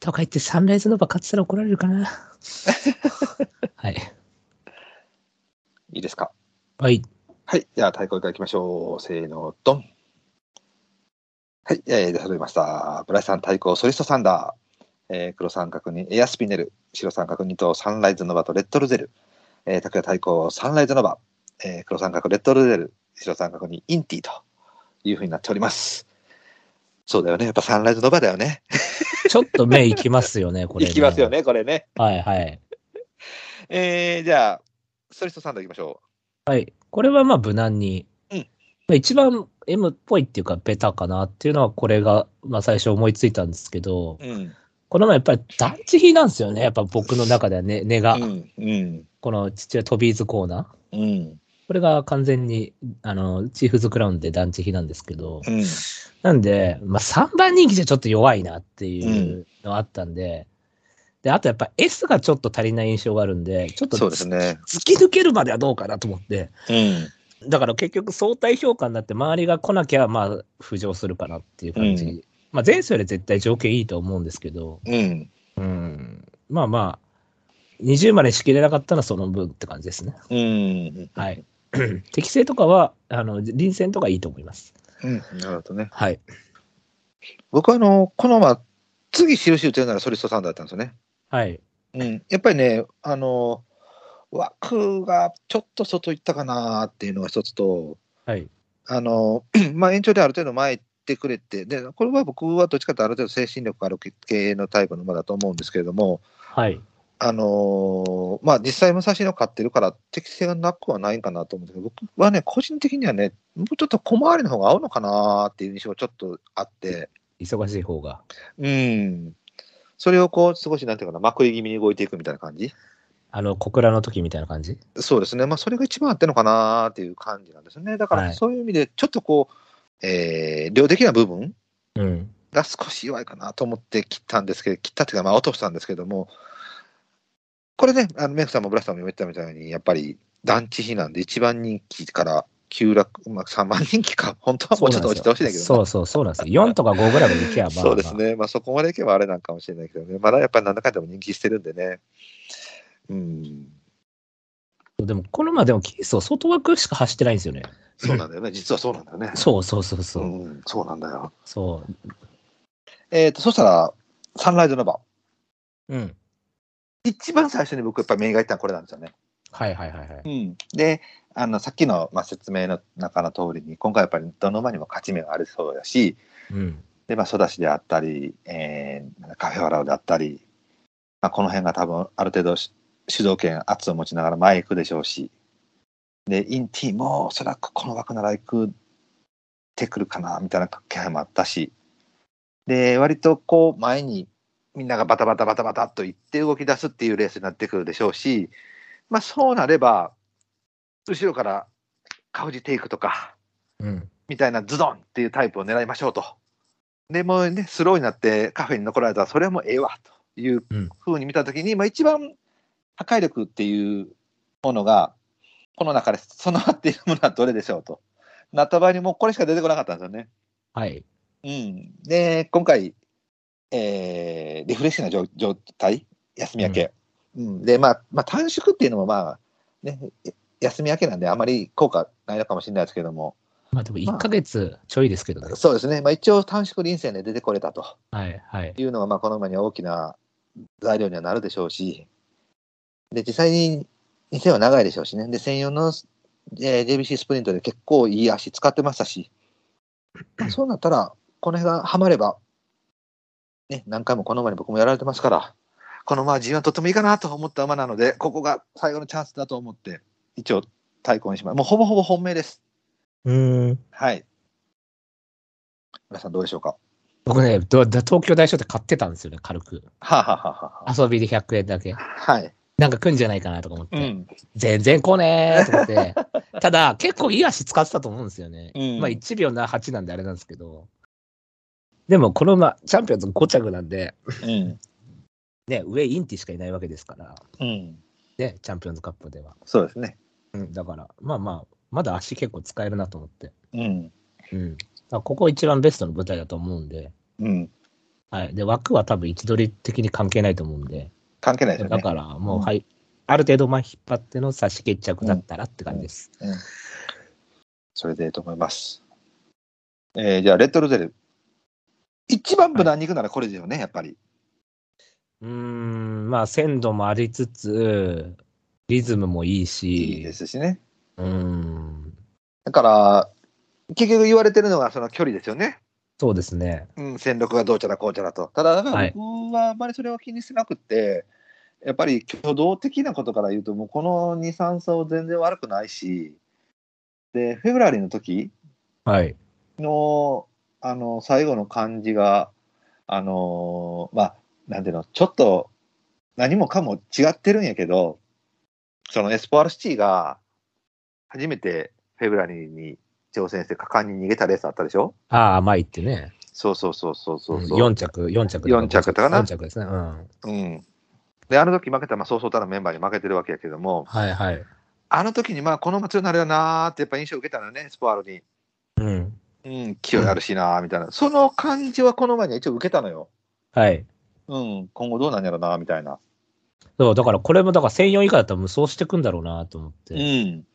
とか言ってサンライズノーバ勝ってたら怒られるかな。はい。いいですか？はい。はい。じゃあ、対抗以下行きましょう。せーの、ドン。はい。えー、で、揃いました。ブライさん対抗ソリストサンダー。えー、黒三角にエアスピネル。白三角にとサンライズノバとレッドルゼル。えー、拓也対抗サンライズノバ。えー、黒三角レッドルゼル。白三角にインティというふうになっております。そうだよね。やっぱサンライズノバだよね。ちょっと目いきますよね、これ、いきますよ。ね、これね。はいはい。えー、じゃあ、ソリストサンダー行きましょはい。これはまあ無難に。一番 M っぽいっていうかベタかなっていうのはこれが、まあ最初思いついたんですけど、う。うん。この前やっぱり団地比なんですよね。やっぱ僕の中ではね、根が。うん。うん。この父親トビーズコーナー。うん。これが完全に、あの、チーフズクラウンで団地比なんですけど、うん。なんで、まあ3番人気じゃちょっと弱いなっていうのがあったんで、で、あとやっぱ S がちょっと足りない印象があるんで、ちょっとそうですね。突き抜けるまではどうかなと思って、うん。だから結局相対評価になって周りが来なきゃまあ浮上するかなっていう感じ。うんまあ前走より絶対条件いいと思うんですけど、うん。うん、まあまあ、20までしきれなかったのはその分って感じですね。うん。はい。適正とかは、あの、臨戦とかいいと思います。うん。なるほどね。はい。僕はあの、このまま、次印打てるならソリストサンダーだったんですよね。はい。うん。やっぱりね、あの、枠がちょっと外行ったかなっていうのが一つと、はい。あの、まあ延長である程度前行ってくれて、で、これは僕はどっちかというとある程度精神力がある系のタイプの馬だと思うんですけれども、はい。あのーまあ実際武蔵野勝ってるから適性がなくはないんかなと思うんですけど、僕はね、個人的にはね、もうちょっと小回りの方が合うのかなっていう印象がちょっとあって、忙しい方が。うん。それをこう、少しなんていうかな、まくり気味に動いていくみたいな感じ。あの、小倉の時みたいな感じ？そうですね。まあ、それが一番あってんのかなっていう感じなんですね。だかはいら、そういう意味で、ちょっとこう、えー量的な部分うん。が少し弱いかなと思って切ったんですけど、切ったっていうか、まあ、落としたんですけども、これね、あのメイクさんもブラスさんも言ったみたいに、やっぱり団地比なんで、一番人気から急落、まあ、3番人気か、本当はもうちょっと落ちてほしいんだけどそうそうそうなんですよ。4とか5ぐらいまでいけば、まあ、そうですね、まあ、そこまでいけばあれなんかもしれないけどね、まだやっぱりなんだかんだも人気してるんでね。うん、でも、このままでもキースを外枠しか走ってないんですよね。そうなんだよね、実はそうなんだよね。そうそうそうそう。うん、そうなんだよ。そう。えっ、と、そしたら、サンライズノバ。うん。一番最初に僕、やっぱり目がいったのはこれなんですよね。はいはいはいはい。うん、で、あのさっきの、まあ、説明の中の通りに、今回やっぱりどの馬にも勝ち目がありそうだし、うん。で、まあ、ソダシであったり、えー、カフェオラであったり、まあ、この辺が多分ある程度し主導権、圧を持ちながら前行くでしょうし、で、インティもおそらくこの枠なら行くてくるかな、みたいな気配もあったし、で、割とこう前にみんながバタバタバタバタっと行って動き出すっていうレースになってくるでしょうし、まあそうなれば、後ろからカウジテイクとか、うん。みたいなズドンっていうタイプを狙いましょうと。で、もうね、スローになってカフェに残られたら、それはもうええわといううん。ふうに見たときに、まあ一番破壊力っていうものが、この中で備わっているものはどれでしょうと。なった場合にもうこれしか出てこなかったんですよね。はい。うん。で、今回、えーリフレッシュな状状態、休み明け。うん。で、まあ、まあ短縮っていうのもまあ、ね、休み明けなんであまり効果ないのかもしれないですけども、まあでも1ヶ月ちょいですけどね。そうですね。まあ一応短縮臨戦で出てこれたと。はいはい。いうのが、まあ、この馬には大きな材料にはなるでしょうし、で、実際に2000は長いでしょうしね。で、専用の、えー JBC スプリントで結構いい足使ってましたし、まあそうなったら、この辺がハマれば、ね、何回もこの馬に僕もやられてますから、この馬は G1 とってもいいかなと思った馬なので、ここが最後のチャンスだと思って、一応、対抗にします。もうほぼほぼ本命です。うん。はい。皆さんどうでしょうか？僕ね、どだ東京大賞で買ってたんですよね、軽く。はあ、はあはあはあ、遊びで100円だけ。はい。なんか来んじゃないかなとか思って。うん。全然来ねーと思って。ただ、結構いい足使ってたと思うんですよね。うんまあ1秒な8なんであれなんですけど。でもこの馬、チャンピオンズ5着なんで、うん。ね、上インティしかいないわけですから、うん。ね、チャンピオンズカップでは。そうですね。うん、だから、まあまあ、まだ足結構使えるなと思って。うん。うん。ここ一番ベストの舞台だと思うんで、うん。はい。で、枠は多分位置取り的に関係ないと思うんで、関係ないですよね。だからもう、うんはい。ある程度、まあ、引っ張っての差し決着だったらって感じです。うん。それでいいと思います。えー、じゃあ、レッドルゼル。一番無難に行くならこれですよね、やっぱり。うーん、まあ、鮮度もありつつ、リズムもいいし、いいですしね。うーん、だから、結局言われてるのがその距離ですよね。そうですね。うん、戦力がどうちゃらこうちゃらと。ただ、だかはいら僕はあまりそれを気にしてなくって、やっぱり挙動的なことから言うと、もうこの2、3走全然悪くないし、で、フェブラリーの時はい。の、あの、最後の感じが、あのーまあ、なんていうの、ちょっと何もかも違ってるんやけど、そのエスポアルシティが初めてフェブラリーに挑戦して果敢に逃げたレースあったでしょ？ああ、甘いってね。そうそうそうそうそうそう。4着、4着。四着だかな4着ですね。うん。うん。で、あの時負けた、まあ、そうそうたるメンバーに負けてるわけやけども、はいはい。あの時に、まあ、この強になるよなーってやっぱ印象を受けたのよね、スポアロに。うん。うん、勢いあるしなーみたいな。その感じはこの前には一応受けたのよ。はい。うん、今後どうなんやろなーみたいな。そう、だからこれも、だから1004以下だったら無双してくんだろうなと思って。うん。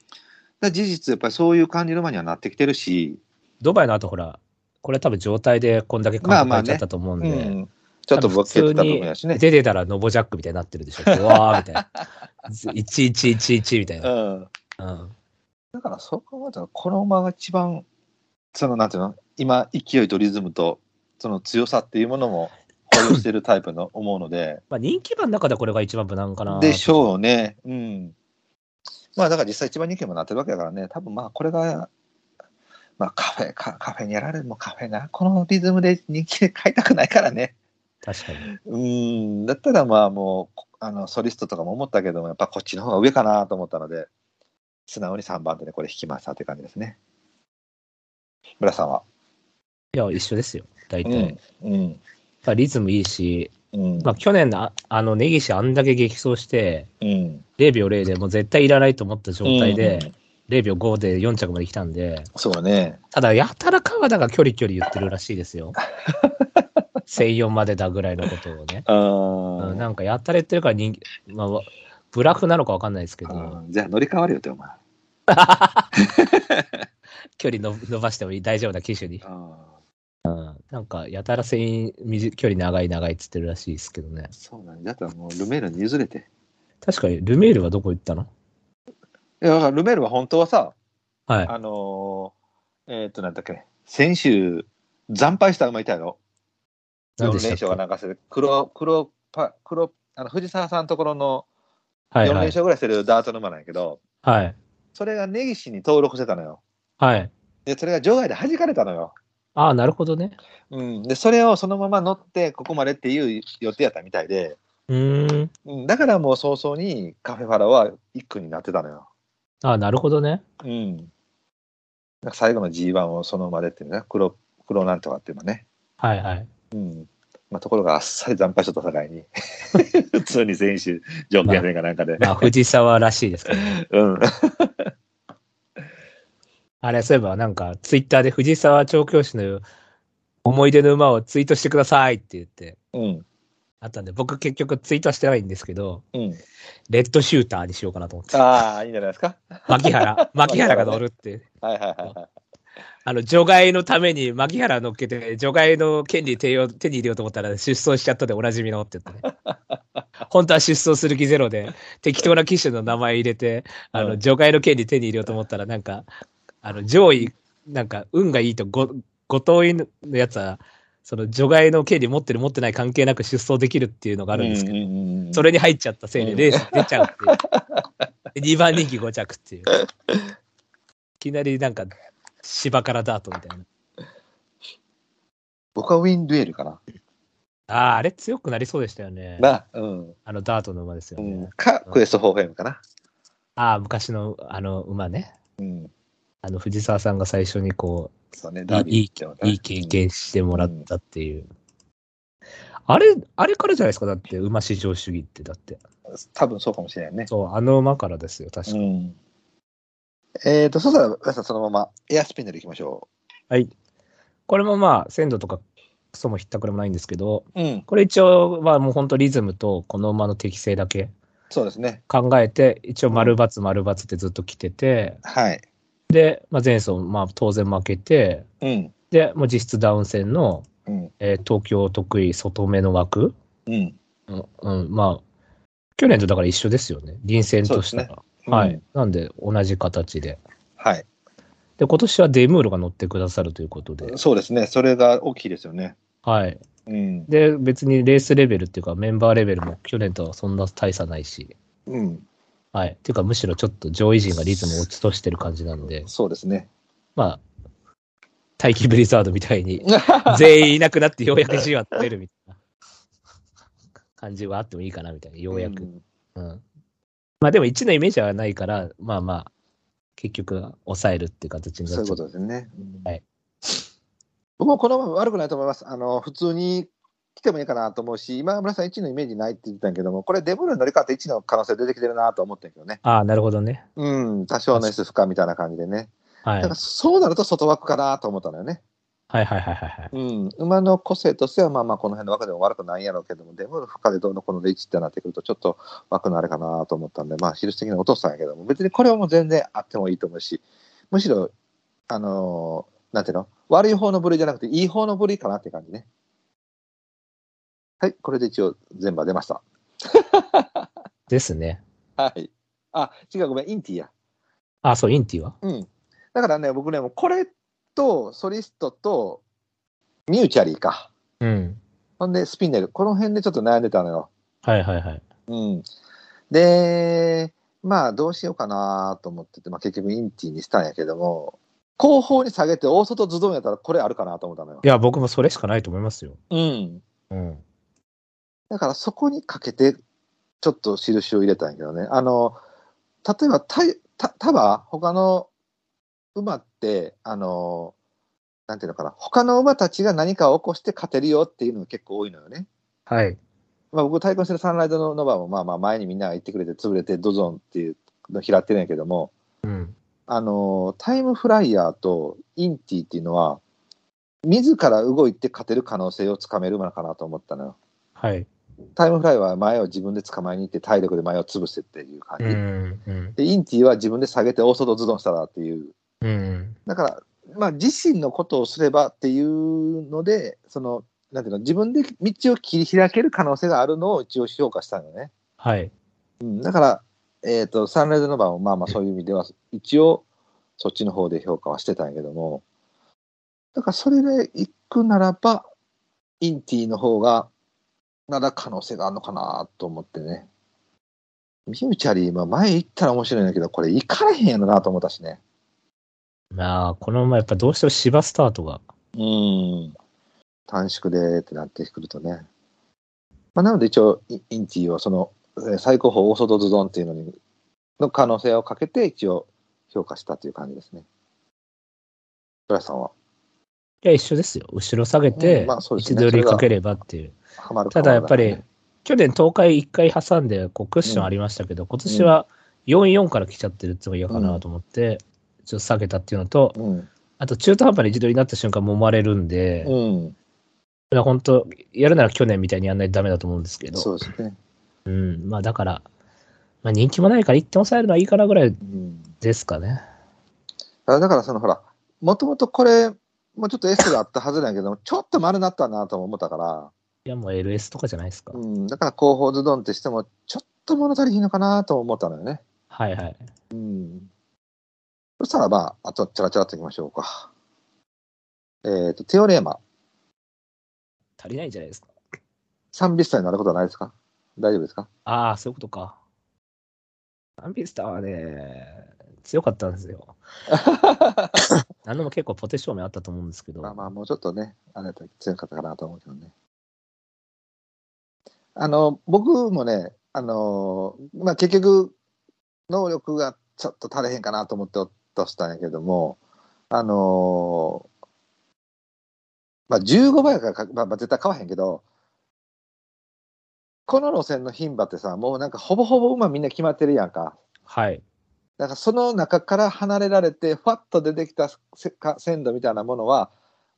だ事実、やっぱりそういう感じの馬にはなってきてるし、ドバイの後、ほら、これ多分状態でこんだけまあまあね感覚ちゃったと思うんうで、ん。ちょっとボケてた部分やしね。出てたらノボジャックみたいになってるでしょ。うわーみたいな。1111みたいな。うん。うん。だからそう考えたら、この馬が一番、そのなんていうの、今、勢いとリズムと、その強さっていうものも保有してるタイプの思うので、まあ人気馬の中でこれが一番無難かな。でしょうね。うん。まあだから実際一番人気にもなってるわけだからね、多分まあこれが、まあカフェ、カカフェにやられるもカフェな、このリズムで人気で買いたくないからね。確かに。うん、だったらまあもう、あのソリストとかも思ったけども、やっぱこっちの方が上かなと思ったので、素直に3番手でこれ引きましたという感じですね。村さんは？いや、一緒ですよ。大う体。ん。うん。まあリズムいいし、うん。まあ去年のああの根岸あんだけ激走して、うん。0秒0でもう絶対いらないと思った状態で、うん0秒5で4着まで来たんで、そうだね。ただ、やたら川田が距離距離言ってるらしいですよ。1004までだぐらいのことをね。あうんなんかやたら言ってるから人気、まあ、ブラフなのかわかんないですけど、うんじゃあ乗り換わるよって、お前。距離の伸ばしてもいい大丈夫な機種に。あなんか、やたら線短距離長い長いっつってるらしいですけどね。そうなんだ。だったらもうルメールに譲れて。確かに、ルメールはどこ行ったの？いや、ルメールは本当はさ、はい。あのーえーっと、なんだっけ、先週、惨敗した馬いたやろ？4連勝がなんかしてる、黒、黒、パ黒、あの藤沢さんのところの4連はいはい。勝ぐらいしてるダートの馬なんやけど、はい。それが根岸に登録してたのよ。はい。で、それが場外で弾かれたのよ。ああ、なるほどね。うん。で、それをそのまま乗って、ここまでっていう予定やったみたいで、うーん。うん、だからもう早々にカフェファラは1区になってたのよ。ああ、なるほどね。うん。なんか最後の G1 をそのままでっていうね、黒、黒なんとかっていうのね。はいはい。うん。まあ、ところがあっさり惨敗しとった境に、普通に選手、条件戦かなんかで。まあ、藤沢らしいですけどね。うん。あれ、そういえば、なんか、ツイッターで藤沢調教師の思い出の馬をツイートしてくださいって言って、うん。あったんで、僕結局ツイートはしてないんですけど、うん。レッドシューターにしようかなと思って。ああ、いいんじゃないですか。牧原、牧原が乗るって。はいはいはいはい。あの、除外のために牧原乗っけて、除外の権利手に入れようと思ったら出走しちゃったでおなじみのって言ってね。本当は出走する気ゼロで、適当な機種の名前入れて、あの、うん除外の権利手に入れようと思ったら、なんか、あの、上位、なんか、運がいいとご、ご当院のやつは、その除外の権利持ってる持ってない関係なく出走できるっていうのがあるんですけど、それに入っちゃったせいでうんレース出ちゃうっていう。2番人気5着っていう。いきなりなんか、芝からダートみたいな。僕はウィン・デュエルかな。ああ、あれ強くなりそうでしたよね。な、うん。あのダートの馬ですよね。うん、か、クエスト4フェームかな。ああ、昔のあの馬ね。うん。あの藤沢さんが最初にこう、そうね、ダービーいいいい経験してもらったっていう。あれ、あれからじゃないですか、だって、馬至上主義って、だって。多分そうかもしれないね。そう、あの馬からですよ、確か。うん。えっ、と、そしたら、皆さんそのままエアスピンネル行きましょはい。これもまあ、鮮度とか、クソもひったくれもないんですけど、う。うん。これ一応はもう本当リズムとこの馬の適性だけそうですね。考えて、一応丸×丸×ってずっと来てて、はい。で、まあ、前走、まあ当然負けて、うん。で、もう実質ダウン戦の、うん。えー東京得意外目の枠、うん。うん、うん、まあ、去年とだから一緒ですよね。臨戦としたら。そうはい。うんなんで、同じ形で。はい。で、今年はデムーロが乗ってくださるということで。そうですね。それが大きいですよね。はい。うん。で、別にレースレベルっていうか、メンバーレベルも去年とはそんな大差ないし。うん。はい。っていうか、むしろちょっと上位陣がリズムを落ちとしてる感じなんで、そうですね。まあ、大気ブリザードみたいに、全員いなくなってようやく G は取れるみたいな感じはあってもいいかなみたいな、ようやく。んうん。まあでも1のイメージはないから、まあまあ、結局は抑えるっていう形になそういうこっちゃう。とですね。うんはい。僕もこのまま悪くないと思います。あの、普通に来てもいいかなと思うし、今村さん1のイメージないって言ってたんやけども、これデブルに乗り換わって1の可能性出てきてるなと思ってんけどね。ああ、なるほどね。うん、多少の S 負荷みたいな感じでね。はい。だからそうなると外枠かなと思ったのよね。はいはいはいはいはい。うん、馬の個性としては、まあまあ、この辺の枠でも悪くないんやろうけども、デブル負荷でどうのこので1ってなってくると、ちょっと枠のあれかなと思ったんで、まあ、印的に落としたんやけども、別にこれはもう全然あってもいいと思うし、むしろ、あのーなんていうの？悪い方の部類じゃなくて、いい方の部類かなって感じね。はい、これで一応全部出ました。ですね。はい。あ、違う、ごめん、インティや。あ、そう、インティは？うん。だからね、僕ね、もうこれとソリストとミューチャリーか。うん。ほんで、スピンネル。この辺でちょっと悩んでたのよ。はいはいはい。うん。で、まあ、どうしようかなと思ってて、まあ、結局インティにしたんやけども、後方に下げて大外ズドンやったらこれあるかなと思ったのよい。や、僕もそれしかないと思いますよ。うん。うん。だからそこにかけて、ちょっと印を入れたんやけどね。あの、例えば、たたたば、他の馬って、あの、なんていうのかな、他の馬たちが何かを起こして勝てるよっていうのが結構多いのよね。はい。まあ、僕、対抗してるサンライドのノバも、まあまあ、前にみんなが行ってくれて、潰れて、ドゾンっていうのを拾ってるんやけども、うん。あの、タイムフライヤーとインティっていうのは、自ら動いて勝てる可能性をつかめる馬かなと思ったのよ。はい。タイムフライは前を自分で捕まえに行って体力で前を潰してっていう感じ。うん。うん。で、インティは自分で下げて大外ズドンしたらっていう。うん。だから、まあ、自身のことをすればっていうので、その、なんていうの、自分で道を切り開ける可能性があるのを一応評価したのよね。はい。うん、だから、えっ、と、サンライズの番もまあまあそういう意味では、一応、そっちの方で評価はしてたんやけども、だからそれで行くならば、インティの方が、まだ可能性があるのかなと思ってね。ミューチャリー、まあ前行ったら面白いんだけど、これ行かれへんやろなと思ったしね。まあ、このままやっぱどうしても芝スタートが。うん。短縮でってなってくるとね。まあ、なので一応、イインティはその、えー最高峰オーソドズドンっていうのに、の可能性をかけて一応評価したという感じですね。浦さんはいや、一緒ですよ。後ろ下げうてんまあそう、です位ね置取りかければっていう。ただやっぱり去年東海1回挟んでこうクッションありましたけど、今年は4-4から来ちゃってるってのが嫌かなと思って、ちょっと下げたっていうのと、うん。あと中途半端に位置取りになった瞬間揉まれるんで、うん。本当、やるなら去年みたいにやらないとダメだと思うんですけど、そうですね。うん、まあだから、まあ人気もないから1点抑えるのはいいかなぐらいうん。ですかね。あだからそのほら、もともとこれ、もうちょっと S があったはずなんやけども、ちょっと丸なったなとも思ったから、いやもう LS とかじゃないですか。うん。だから後方ズドンってしても、ちょっと物足りひんのかなとも思ったのよね。はいはい。うん。そしたらまあ、あと、ちゃらちゃらっといきましょうか。えっ、と、テオレーマ。足りないんじゃないですか。3ビスタになることはないですか？大丈夫ですか？ああ、そういうことか。アンビスターはね、強かったんですよ。何のも結構ポテ正面あったと思うんですけど、まあまあ、もうちょっとね、あれだったら強かったかなと思うけどね。あの、僕もね、あの、まあ結局、能力がちょっと足りへんかなと思って落としたんやけども、あの、まあ15倍やからか、まあ、まあ絶対買わへんけど、この路線の牝馬ってさ、もうなんかほぼほぼ馬みんな決まってるやんか。はい。だからその中から離れられて、ふわっと出てきたせか鮮度みたいなものは、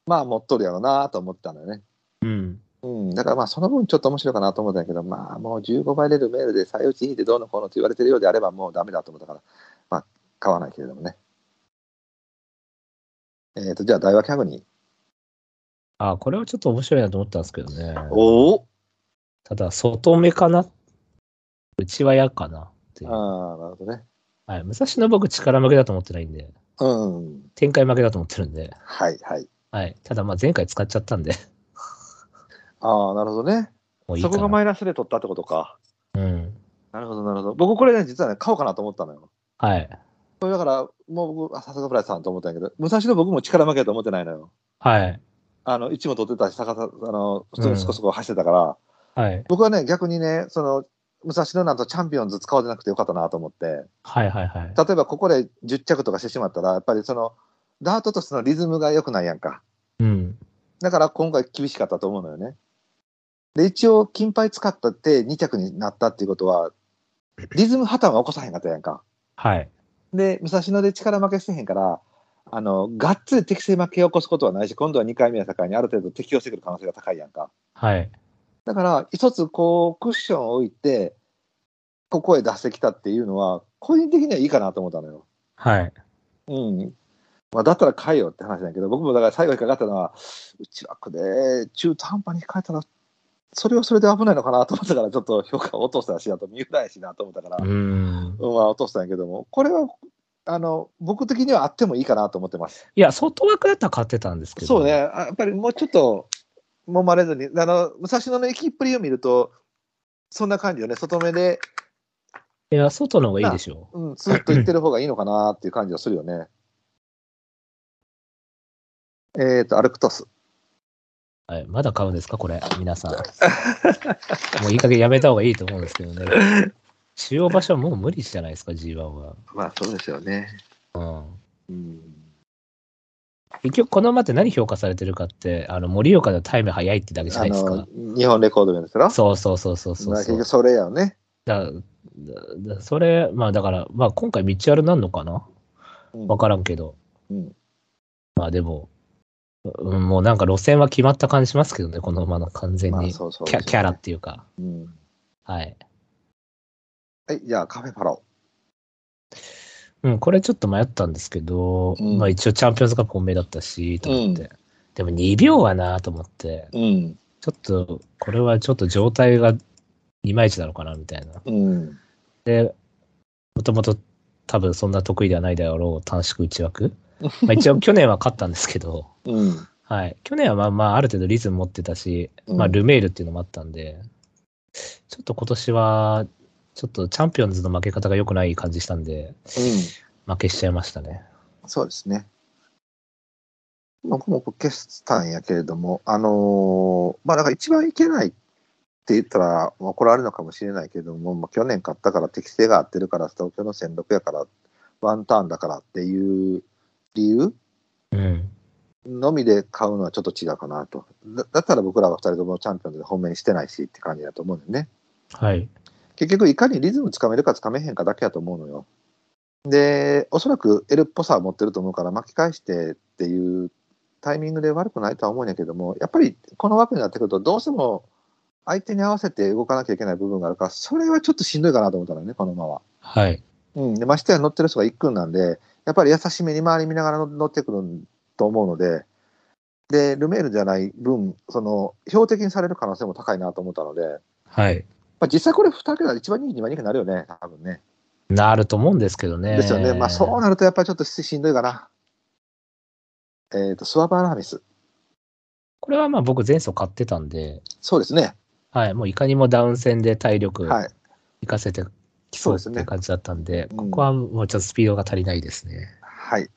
まあ持っとるやろうなと思ったのよね。うん。うん、だからまあその分ちょっと面白いかなと思ったんやけど、まあもう15倍出るメールで最打ち引いてどうのこうのと言われてるようであればもうダメだと思ったから、まあ買わないけれどもね。えっ、と、じゃあ大和キャグに。あ、これはちょっと面白いなと思ったんですけどね。おおただ、外目かな？内は嫌かなっていう。ああ、なるほどね。はい。武蔵野僕力負けだと思ってないんで、うん。展開負けだと思ってるんで、はいはい。はい。ただ、まあ前回使っちゃったんで、ああ、なるほどね。そもういいかな。こがマイナスで取ったってことか。うん。なるほど、なるほど。僕これね、実はね、買おうかなと思ったのよ。はい。これだから、もう僕、あさすがブライトさんと思ったんやけど、武蔵野僕も力負けだと思ってないのよ。はい。あの、1も取ってたし、高さ、あの、普通にそこそこ走ってたから、はい。僕はね、逆にね、その、武蔵野なんとチャンピオンズ使われなくてよかったなと思って、はいはいはい。例えばここで10着とかしてしまったら、やっぱりその、ダートとしてのリズムが良くないやんか。うん。だから今回厳しかったと思うのよね。で、一応、金牌使ったって2着になったっていうことは、リズム破綻は起こさへんかったやんか。はい。で、武蔵野で力負けしてへんから、あの、がっつり適正負けを起こすことはないし、今度は2回目や境にある程度適応してくる可能性が高いやんか。はい。だから、一つこう、クッションを置いて、ここへ出してきたっていうのは、個人的にはいいかなと思ったのよ。はい。うん。まあ、だったら買えよって話だけど、僕もだから最後にかかったのは、内枠で中途半端に変えたら、それはそれで危ないのかなと思ったから、ちょっと評価を落としたし、あと三浦やしなと思ったから、ううん、ん。まあ落としたんやけども、これは、あの、僕的にはあってもいいかなと思ってます。いや、外枠だったら買ってたんですけど。そうね、。あやっぱりもうちょっと、揉まれずに、あの、武蔵野の駅っぷりを見ると、そんな感じよね、外目で、いや、外の方がいいでしょうん、スーッと行ってる方がいいのかなっていう感じはするよね。えっ、と、アルクトス。う。はい。まだ買うんですかこれ、皆さん。もういい加減やめた方がいいと思うんですけどね。主要場所はもう無理じゃないですか、G1 は。まあ、そうですよね。うん。うん。結局、この馬って何評価されてるかって、あの、盛岡のタイム早いってだけじゃあないですのか。、日本レコードですよ。そうそうそうそうそう結局。それやよね。だそれ、まあだから、まあ今回道あるなんのかな？うんわからんけど。うんまあでも、うん、もうなんか路線は決まった感じしますけどね、この馬の完全まあ、に。キャキャラっていうか。うん。はい。はい、じゃあ、カフェパロ。うん、これちょっと迷ったんですけど、うんまあ一応チャンピオンズカップ本命だったし、と思って。うんでも2秒はなと思って、うん。ちょっと、これはちょっと状態がいまいちなのかな、みたいな。うん。で、もともと多分そんな得意ではないだろう短縮内枠。まあ一応去年は勝ったんですけど、うん。はい。去年はまあまあある程度リズム持ってたし、うんまあルメールっていうのもあったんで、ちょっと今年は、ちょっとチャンピオンズの負け方が良くない感じしたんで、うん。負けしちゃいましたね。そうですね。僕も消したんやけれども、あのーまあ、だから一番いけないって言ったら、まあ、これあるのかもしれないけれども、まあ、去年買ったから適性が合ってるから、東京の1600やから、ワンターンだからっていう理由うん。のみで買うのはちょっと違うかなと。だだったら僕らは2人ともチャンピオンで本命にしてないしって感じだと思うんだよね。はい。結局、いかにリズムつかめるかつかめへんかだけやと思うのよ。で、おそらく L っぽさは持ってると思うから、巻き返してっていうタイミングで悪くないとは思うんやけども、やっぱりこの枠になってくると、どうしても相手に合わせて動かなきゃいけない部分があるから、それはちょっとしんどいかなと思ったのよね、この馬は。はい。うん、でましてや乗ってる人が一君なんで、やっぱり優しめに周り見ながら乗ってくると思うので、で、ルメールじゃない分、その、標的にされる可能性も高いなと思ったので、はい。まあ、実際これ2桁一番人気、2番人気になるよね、多分ね。なると思うんですけどね。ですよね。まあそうなるとやっぱりちょっとしんどいかな。えっ、と、スワバーラミス。これはまあ僕前走買ってたんで、そうですね。はい。もういかにもダウン戦で体力はい。活かせてきそうって感じだったんで、うんここはもうちょっとスピードが足りないですね。はい。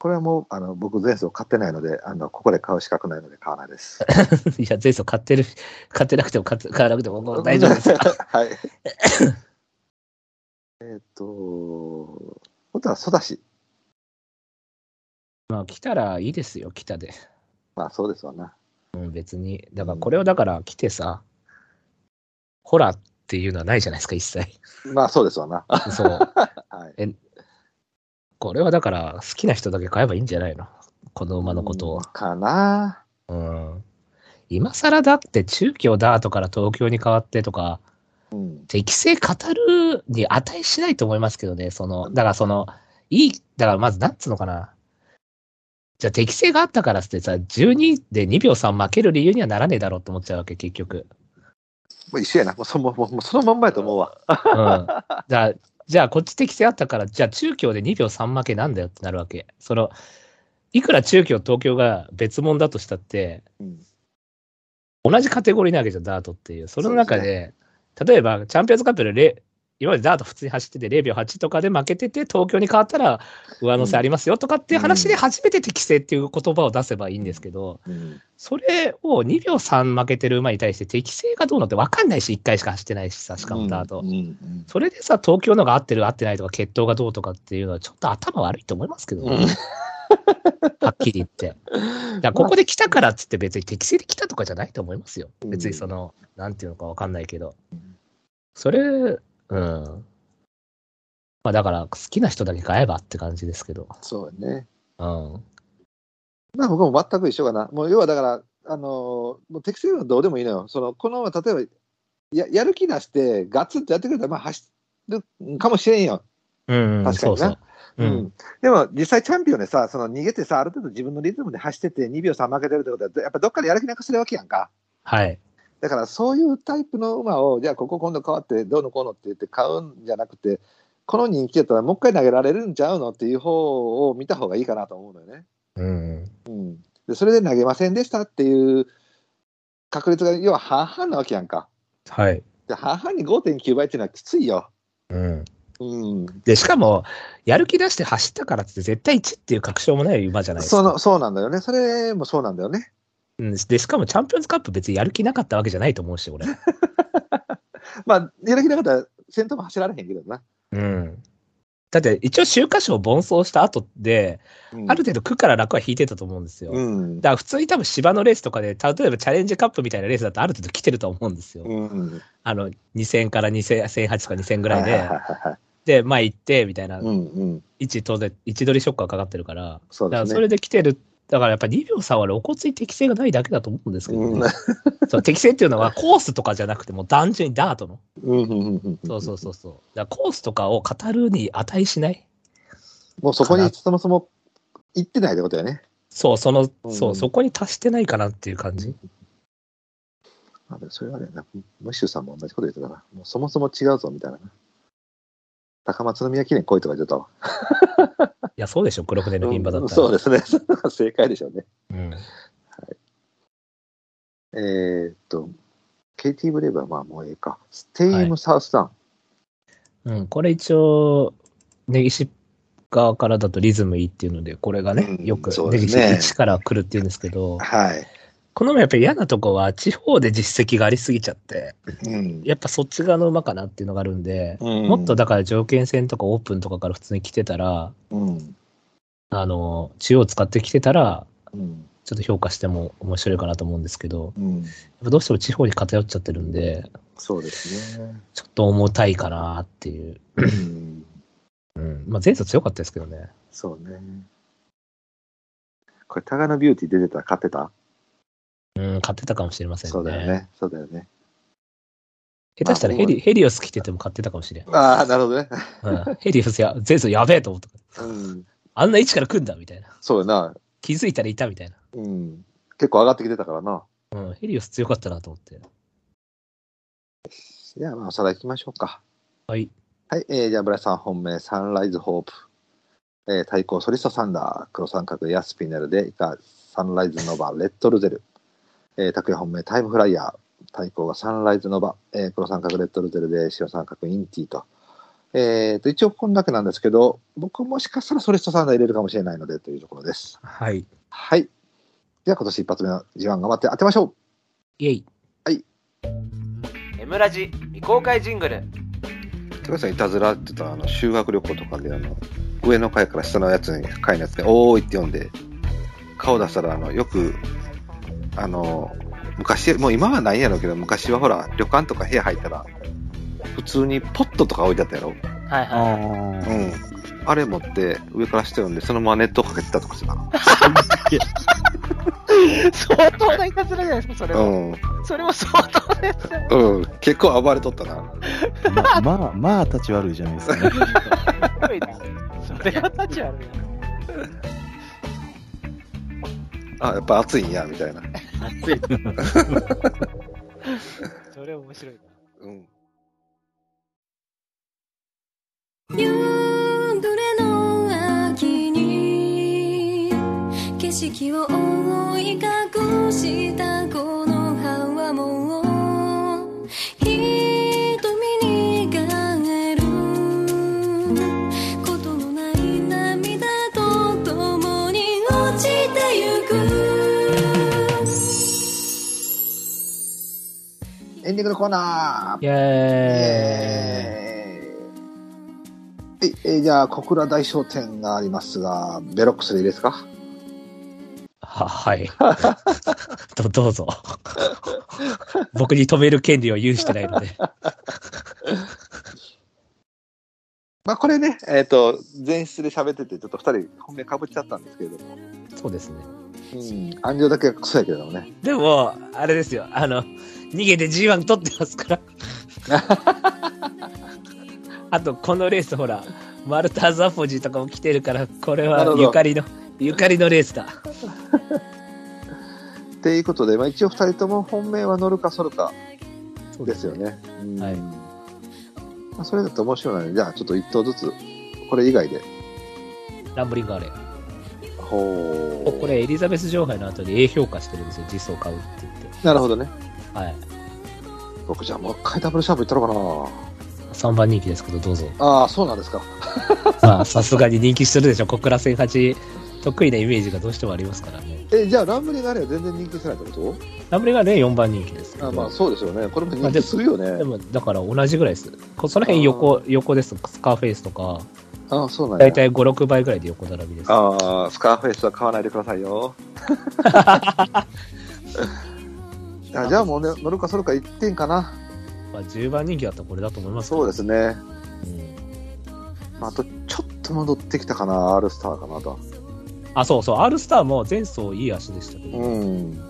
これはもう、あの、僕前走買ってないので、あの、ここで買う資格ないので買わないです。いや、前走買ってる、買ってなくても買買わなくてももう大丈夫です。はい。えっと、本当はソダシ。まあ来たらいいですよ、来たで。まあそうですわな。うん、別に。だからこれをだから来てさ、ホラーっていうのはないじゃないですか、一切。まあそうですわな。そう。はい。これはだから好きな人だけ買えばいいんじゃないの？この馬のことを。かな。うん。今更だって中京ダートから東京に変わってとか、うん。適正語るに値しないと思いますけどね、その、だからその、いい、だからまずなんつうのかな。じゃあ適正があったからってさ、12で2秒3負ける理由にはならねえだろうって思っちゃうわけ、結局。もう一緒やな。もうそのもうもうそのまんまやと思うわ。うん。じゃあ、じゃあこっち適正あったから、じゃあ中京で2秒3負けなんだよってなるわけ。その、いくら中京、東京が別物だとしたって、うん。同じカテゴリーなわけじゃん、ダートっていう。その中で、例えば、チャンピオンズカップでレ今までダート普通に走ってて0秒8とかで負けてて、東京に変わったら上乗せありますよとかっていう話で初めて適正っていう言葉を出せばいいんですけど、うん。それを2秒3負けてる馬に対して適正がどうのって分かんないし、1回しか走ってないしさ、しかもダート。それでさ、東京のが合ってる合ってないとか、血統がどうとかっていうのはちょっと頭悪いと思いますけどね、はっきり言って。だここで来たからっつって別に適正で来たとかじゃないと思いますよ。別にその、なんていうのか分かんないけど。それ、うん。まあだから好きな人だけ買えばって感じですけど。そうやね。うん。まあ僕も全く一緒かな。もう要はだから、あのーもう適正はどうでもいいのよ。その、この、例えば、ややる気出して、ガツッとやってくれたら、まあ走るかもしれんよ。うん、確かになそうんん。でも、実際チャンピオンでさ、その逃げてさ、ある程度自分のリズムで走ってて、2秒差負けてるってことは、やっぱどっかでやる気なくしてるわけやんか。はい。だからそういうタイプの馬を、じゃあここ今度変わってどうのこうのって言って買うんじゃなくて、この人気やったらもう一回投げられるんちゃうのっていう方を見た方がいいかなと思うのよね。うん。うん。で、それで投げませんでしたっていう確率が要は半々なわけやんか。はい。で、半々に5.9倍っていうのはきついよ。うん。うん。で、しかも、やる気出して走ったからって絶対1っていう確証もない馬じゃないですか。その、そうなんだよね。それもそうなんだよね。うん、で、しかもチャンピオンズカップ別にやる気なかったわけじゃないと思うし、俺。まあ、やる気なかったら先頭も走られへんけどな。うん。だって一応週刊賞を奔走した後で、うんある程度区から楽は引いてたと思うんですよ。うん。だから普通に多分芝のレースとかで、例えばチャレンジカップみたいなレースだとある程度来てると思うんですよ。うん。あの、2000から2000 1008とか2000ぐらいで、で、前行って、みたいな、うんうん。位置当然、位置取りショックがかかってるから、そうですね。だからそれで来てる。だからやっぱ2秒差は露骨に適性がないだけだと思うんですけど、ねうん そう適性っていうのはコースとかじゃなくてもう単純にダートの。そうそうそうそう。だコースとかを語るに値しないもうそこにそもそも行ってないってことやね。そう、その、うんそう、そこに達してないかなっていう感じ。あでもそれはね、なムッシュさんも同じこと言ってたな。もうそもそも違うぞみたいなな。高松宮記念来いとか言ってたわ。いや、そうでしょ、黒船の牝馬だったら。そうですね。正解でしょうね。うん。えーっと、KT ブレイブはまあもうええか。ステイムサウスダウン。うん、これ一応、根岸側からだとリズムいいっていうので、これがね、うんよくそう根ですね岸1から来るっていうんですけど、はい。この馬やっぱり嫌なとこは、地方で実績がありすぎちゃって、うん。やっぱそっち側の馬かなっていうのがあるんで、うんもっとだから条件戦とかオープンとかから普通に来てたら、うん。あの、中央使ってきてたら、うん。ちょっと評価しても面白いかなと思うんですけど、うん。やっぱどうしても地方に偏っちゃってるんで、そうですね。ちょっと重たいかなっていう。うん。うん。まあ前走強かったですけどね。そうね。これ、タガノビューティー出てたら勝ってたうん、買ってたかもしれませんね。そうだよね。そうだよね。下手したらヘリ,、ヘリオス来てても買ってたかもしれん。ああ、なるほどね。うん、ヘリオスや、前走やべえと思った。うん。あんな位置から来んだみたいな。そうやな。気づいたらいたみたいな。うん。結構上がってきてたからな。うん、ヘリオス強かったなと思って。いや、まあ、おさらい行きましょうか。はい。はい、えー、じゃあ、ブラさん本命、サンライズホープ。えー、対抗ソリストサンダー、黒三角ヤスピネルで、以下、サンライズノバ、レッドルゼル。えー、拓也本命、タイムフライヤー。対抗がサンライズノバ、えー、黒三角レッドルゼルで、白三角インティと。えー、と、一応こんだけなんですけど、僕もしかしたらソリストサンダー入れるかもしれないので、というところです。はい。はい。では、今年一発目の G1 頑張って当てましょうイェイ。エムラジ未公開ジングル高橋さん、いたずらって言ったら、あの、修学旅行とかで、あの、上の階から下のやつに、階のやつに、おーいって読んで、顔出したら、あの、よくあの、昔、もう今はないんやろうけど、昔はほら、旅館とか部屋入ったら、普通にポットとか置いてあったやろ？はいあはうん。あれ持って上から下読んで、そのままネットかけてたとかしてた。相当ないたずらじゃないですか、それは。うん。それも相当なやつだよ。うん。結構暴れとったな。あ。ま、まあ、まあ、立ち悪いじゃないですか。それは立ち悪いな。あ、やっぱ暑いんや、みたいな。熱い。それ面白いな。うん。夕暮れの秋に景色を覆い隠したこディングのコーナーイェーイ。えーじゃあ、小倉大商店がありますが、ベロックスでいいですか？は、はい。どどうぞ。僕に止める権利を有してないので。まあ、これね、えっ、と、前室で喋ってて、ちょっと二人本命かぶっちゃったんですけれども、そうですね。うん、安城だけはクソやけれどもね。でも、あれですよ。あの、逃げて G1 取ってますから。あと、このレース、ほら、マルタ・ザフォジーとかも来てるから、これはゆかりの、ゆかりのレースだ。っていうことで、まあ、一応二人とも本命は乗るかそるかですよ。ね。うんはいまあ、それだと面白いので、じゃあちょっと一頭ずつ、これ以外で。ランブリングあれ。ほこれ、エリザベス女王杯の後に A 評価してるんですよ。実装買うって言って。なるほどね。はい。僕じゃあもう一回ダブルシャープいったのか3番人気ですけど、どうぞ。なああ、そうなんですか。まあ、さすがに人気するでしょ。小倉戦八、得意なイメージがどうしてもありますからね。え、じゃあランブリングあれは全然人気してないってこランブリングあれ4番人気ですけど。とあまあそうですよね。これも人気するよね。でも、だから同じぐらいです。こその辺横、横です。スカーフェイスとか、ああ、そうなんや。だいたい5、6倍ぐらいで横並びです。ああ、スカーフェイスは買わないでくださいよ。あじゃあもうね、乗るかそるか1点かな。まあ、10番人気だったらこれだと思いますそうですね。うんあと、ちょっと戻ってきたかな、アールスターかなと。あ、そうそう。R スターも前走いい足でしたけど、うん。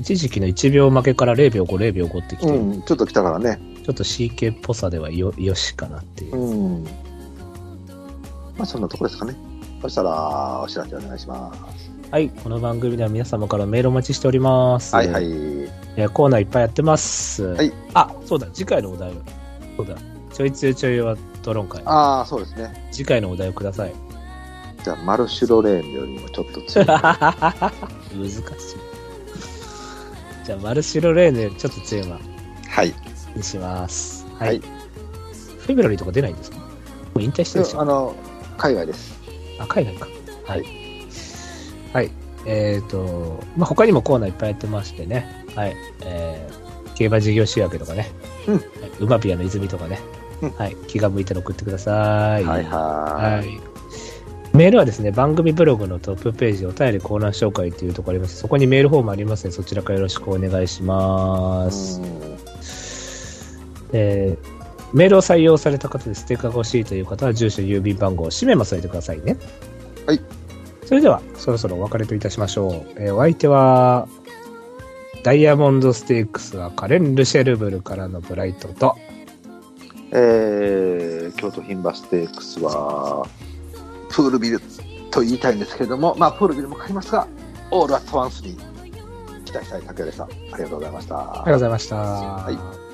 一時期の1秒負けから0秒5、0秒5ってきて、うん、ちょっと来たからね。ちょっと CK っぽさではよ、よしかなっていう。うん。まあ、そんなとこですかね。そしたら、お知らせお願いします。はい。この番組では皆様からメールお待ちしております。はいはい。えーコーナーいっぱいやってます。はい。あ、そうだ。次回のお題を。そうだ。ちょいつよちょいは討論会。ああ、そうですね。次回のお題をください。じゃあ、マルシュロレーンよりもちょっと強い。難しい。じゃあ、マルシロレーヌよりちょっと強い馬はい。にします。はい。はいフェブラリーとか出ないんですか？もう引退してるでしょあの、海外です。あ、海外か。はい。はい。えっ、と、まあ、他にもコーナーいっぱいやってましてね。はい。えー、競馬事業仕分けとかね。うんはい、馬ピアの泉とかね。うんはい。気が向いたら送ってください。はいは。はいい。メールはですね、番組ブログのトップページ、お便りコーナー紹介というところあります。そこにメールフォームありますので、そちらからよろしくお願いします。えーメールを採用された方でステッカーが欲しいという方は、住所、郵便番号、氏名も添えてくださいね。はい。それでは、そろそろお別れといたしましょう。えーお相手は、ダイヤモンドステークスはカレン・ルシェルブルからのブライトと、えー、京都牝馬ステークスは、プールビルと言いたいんですけれども、まあ、プールビルも買いますが、オールアットワンスに期待したい竹内さん、ありがとうございました。ありがとうございました。はい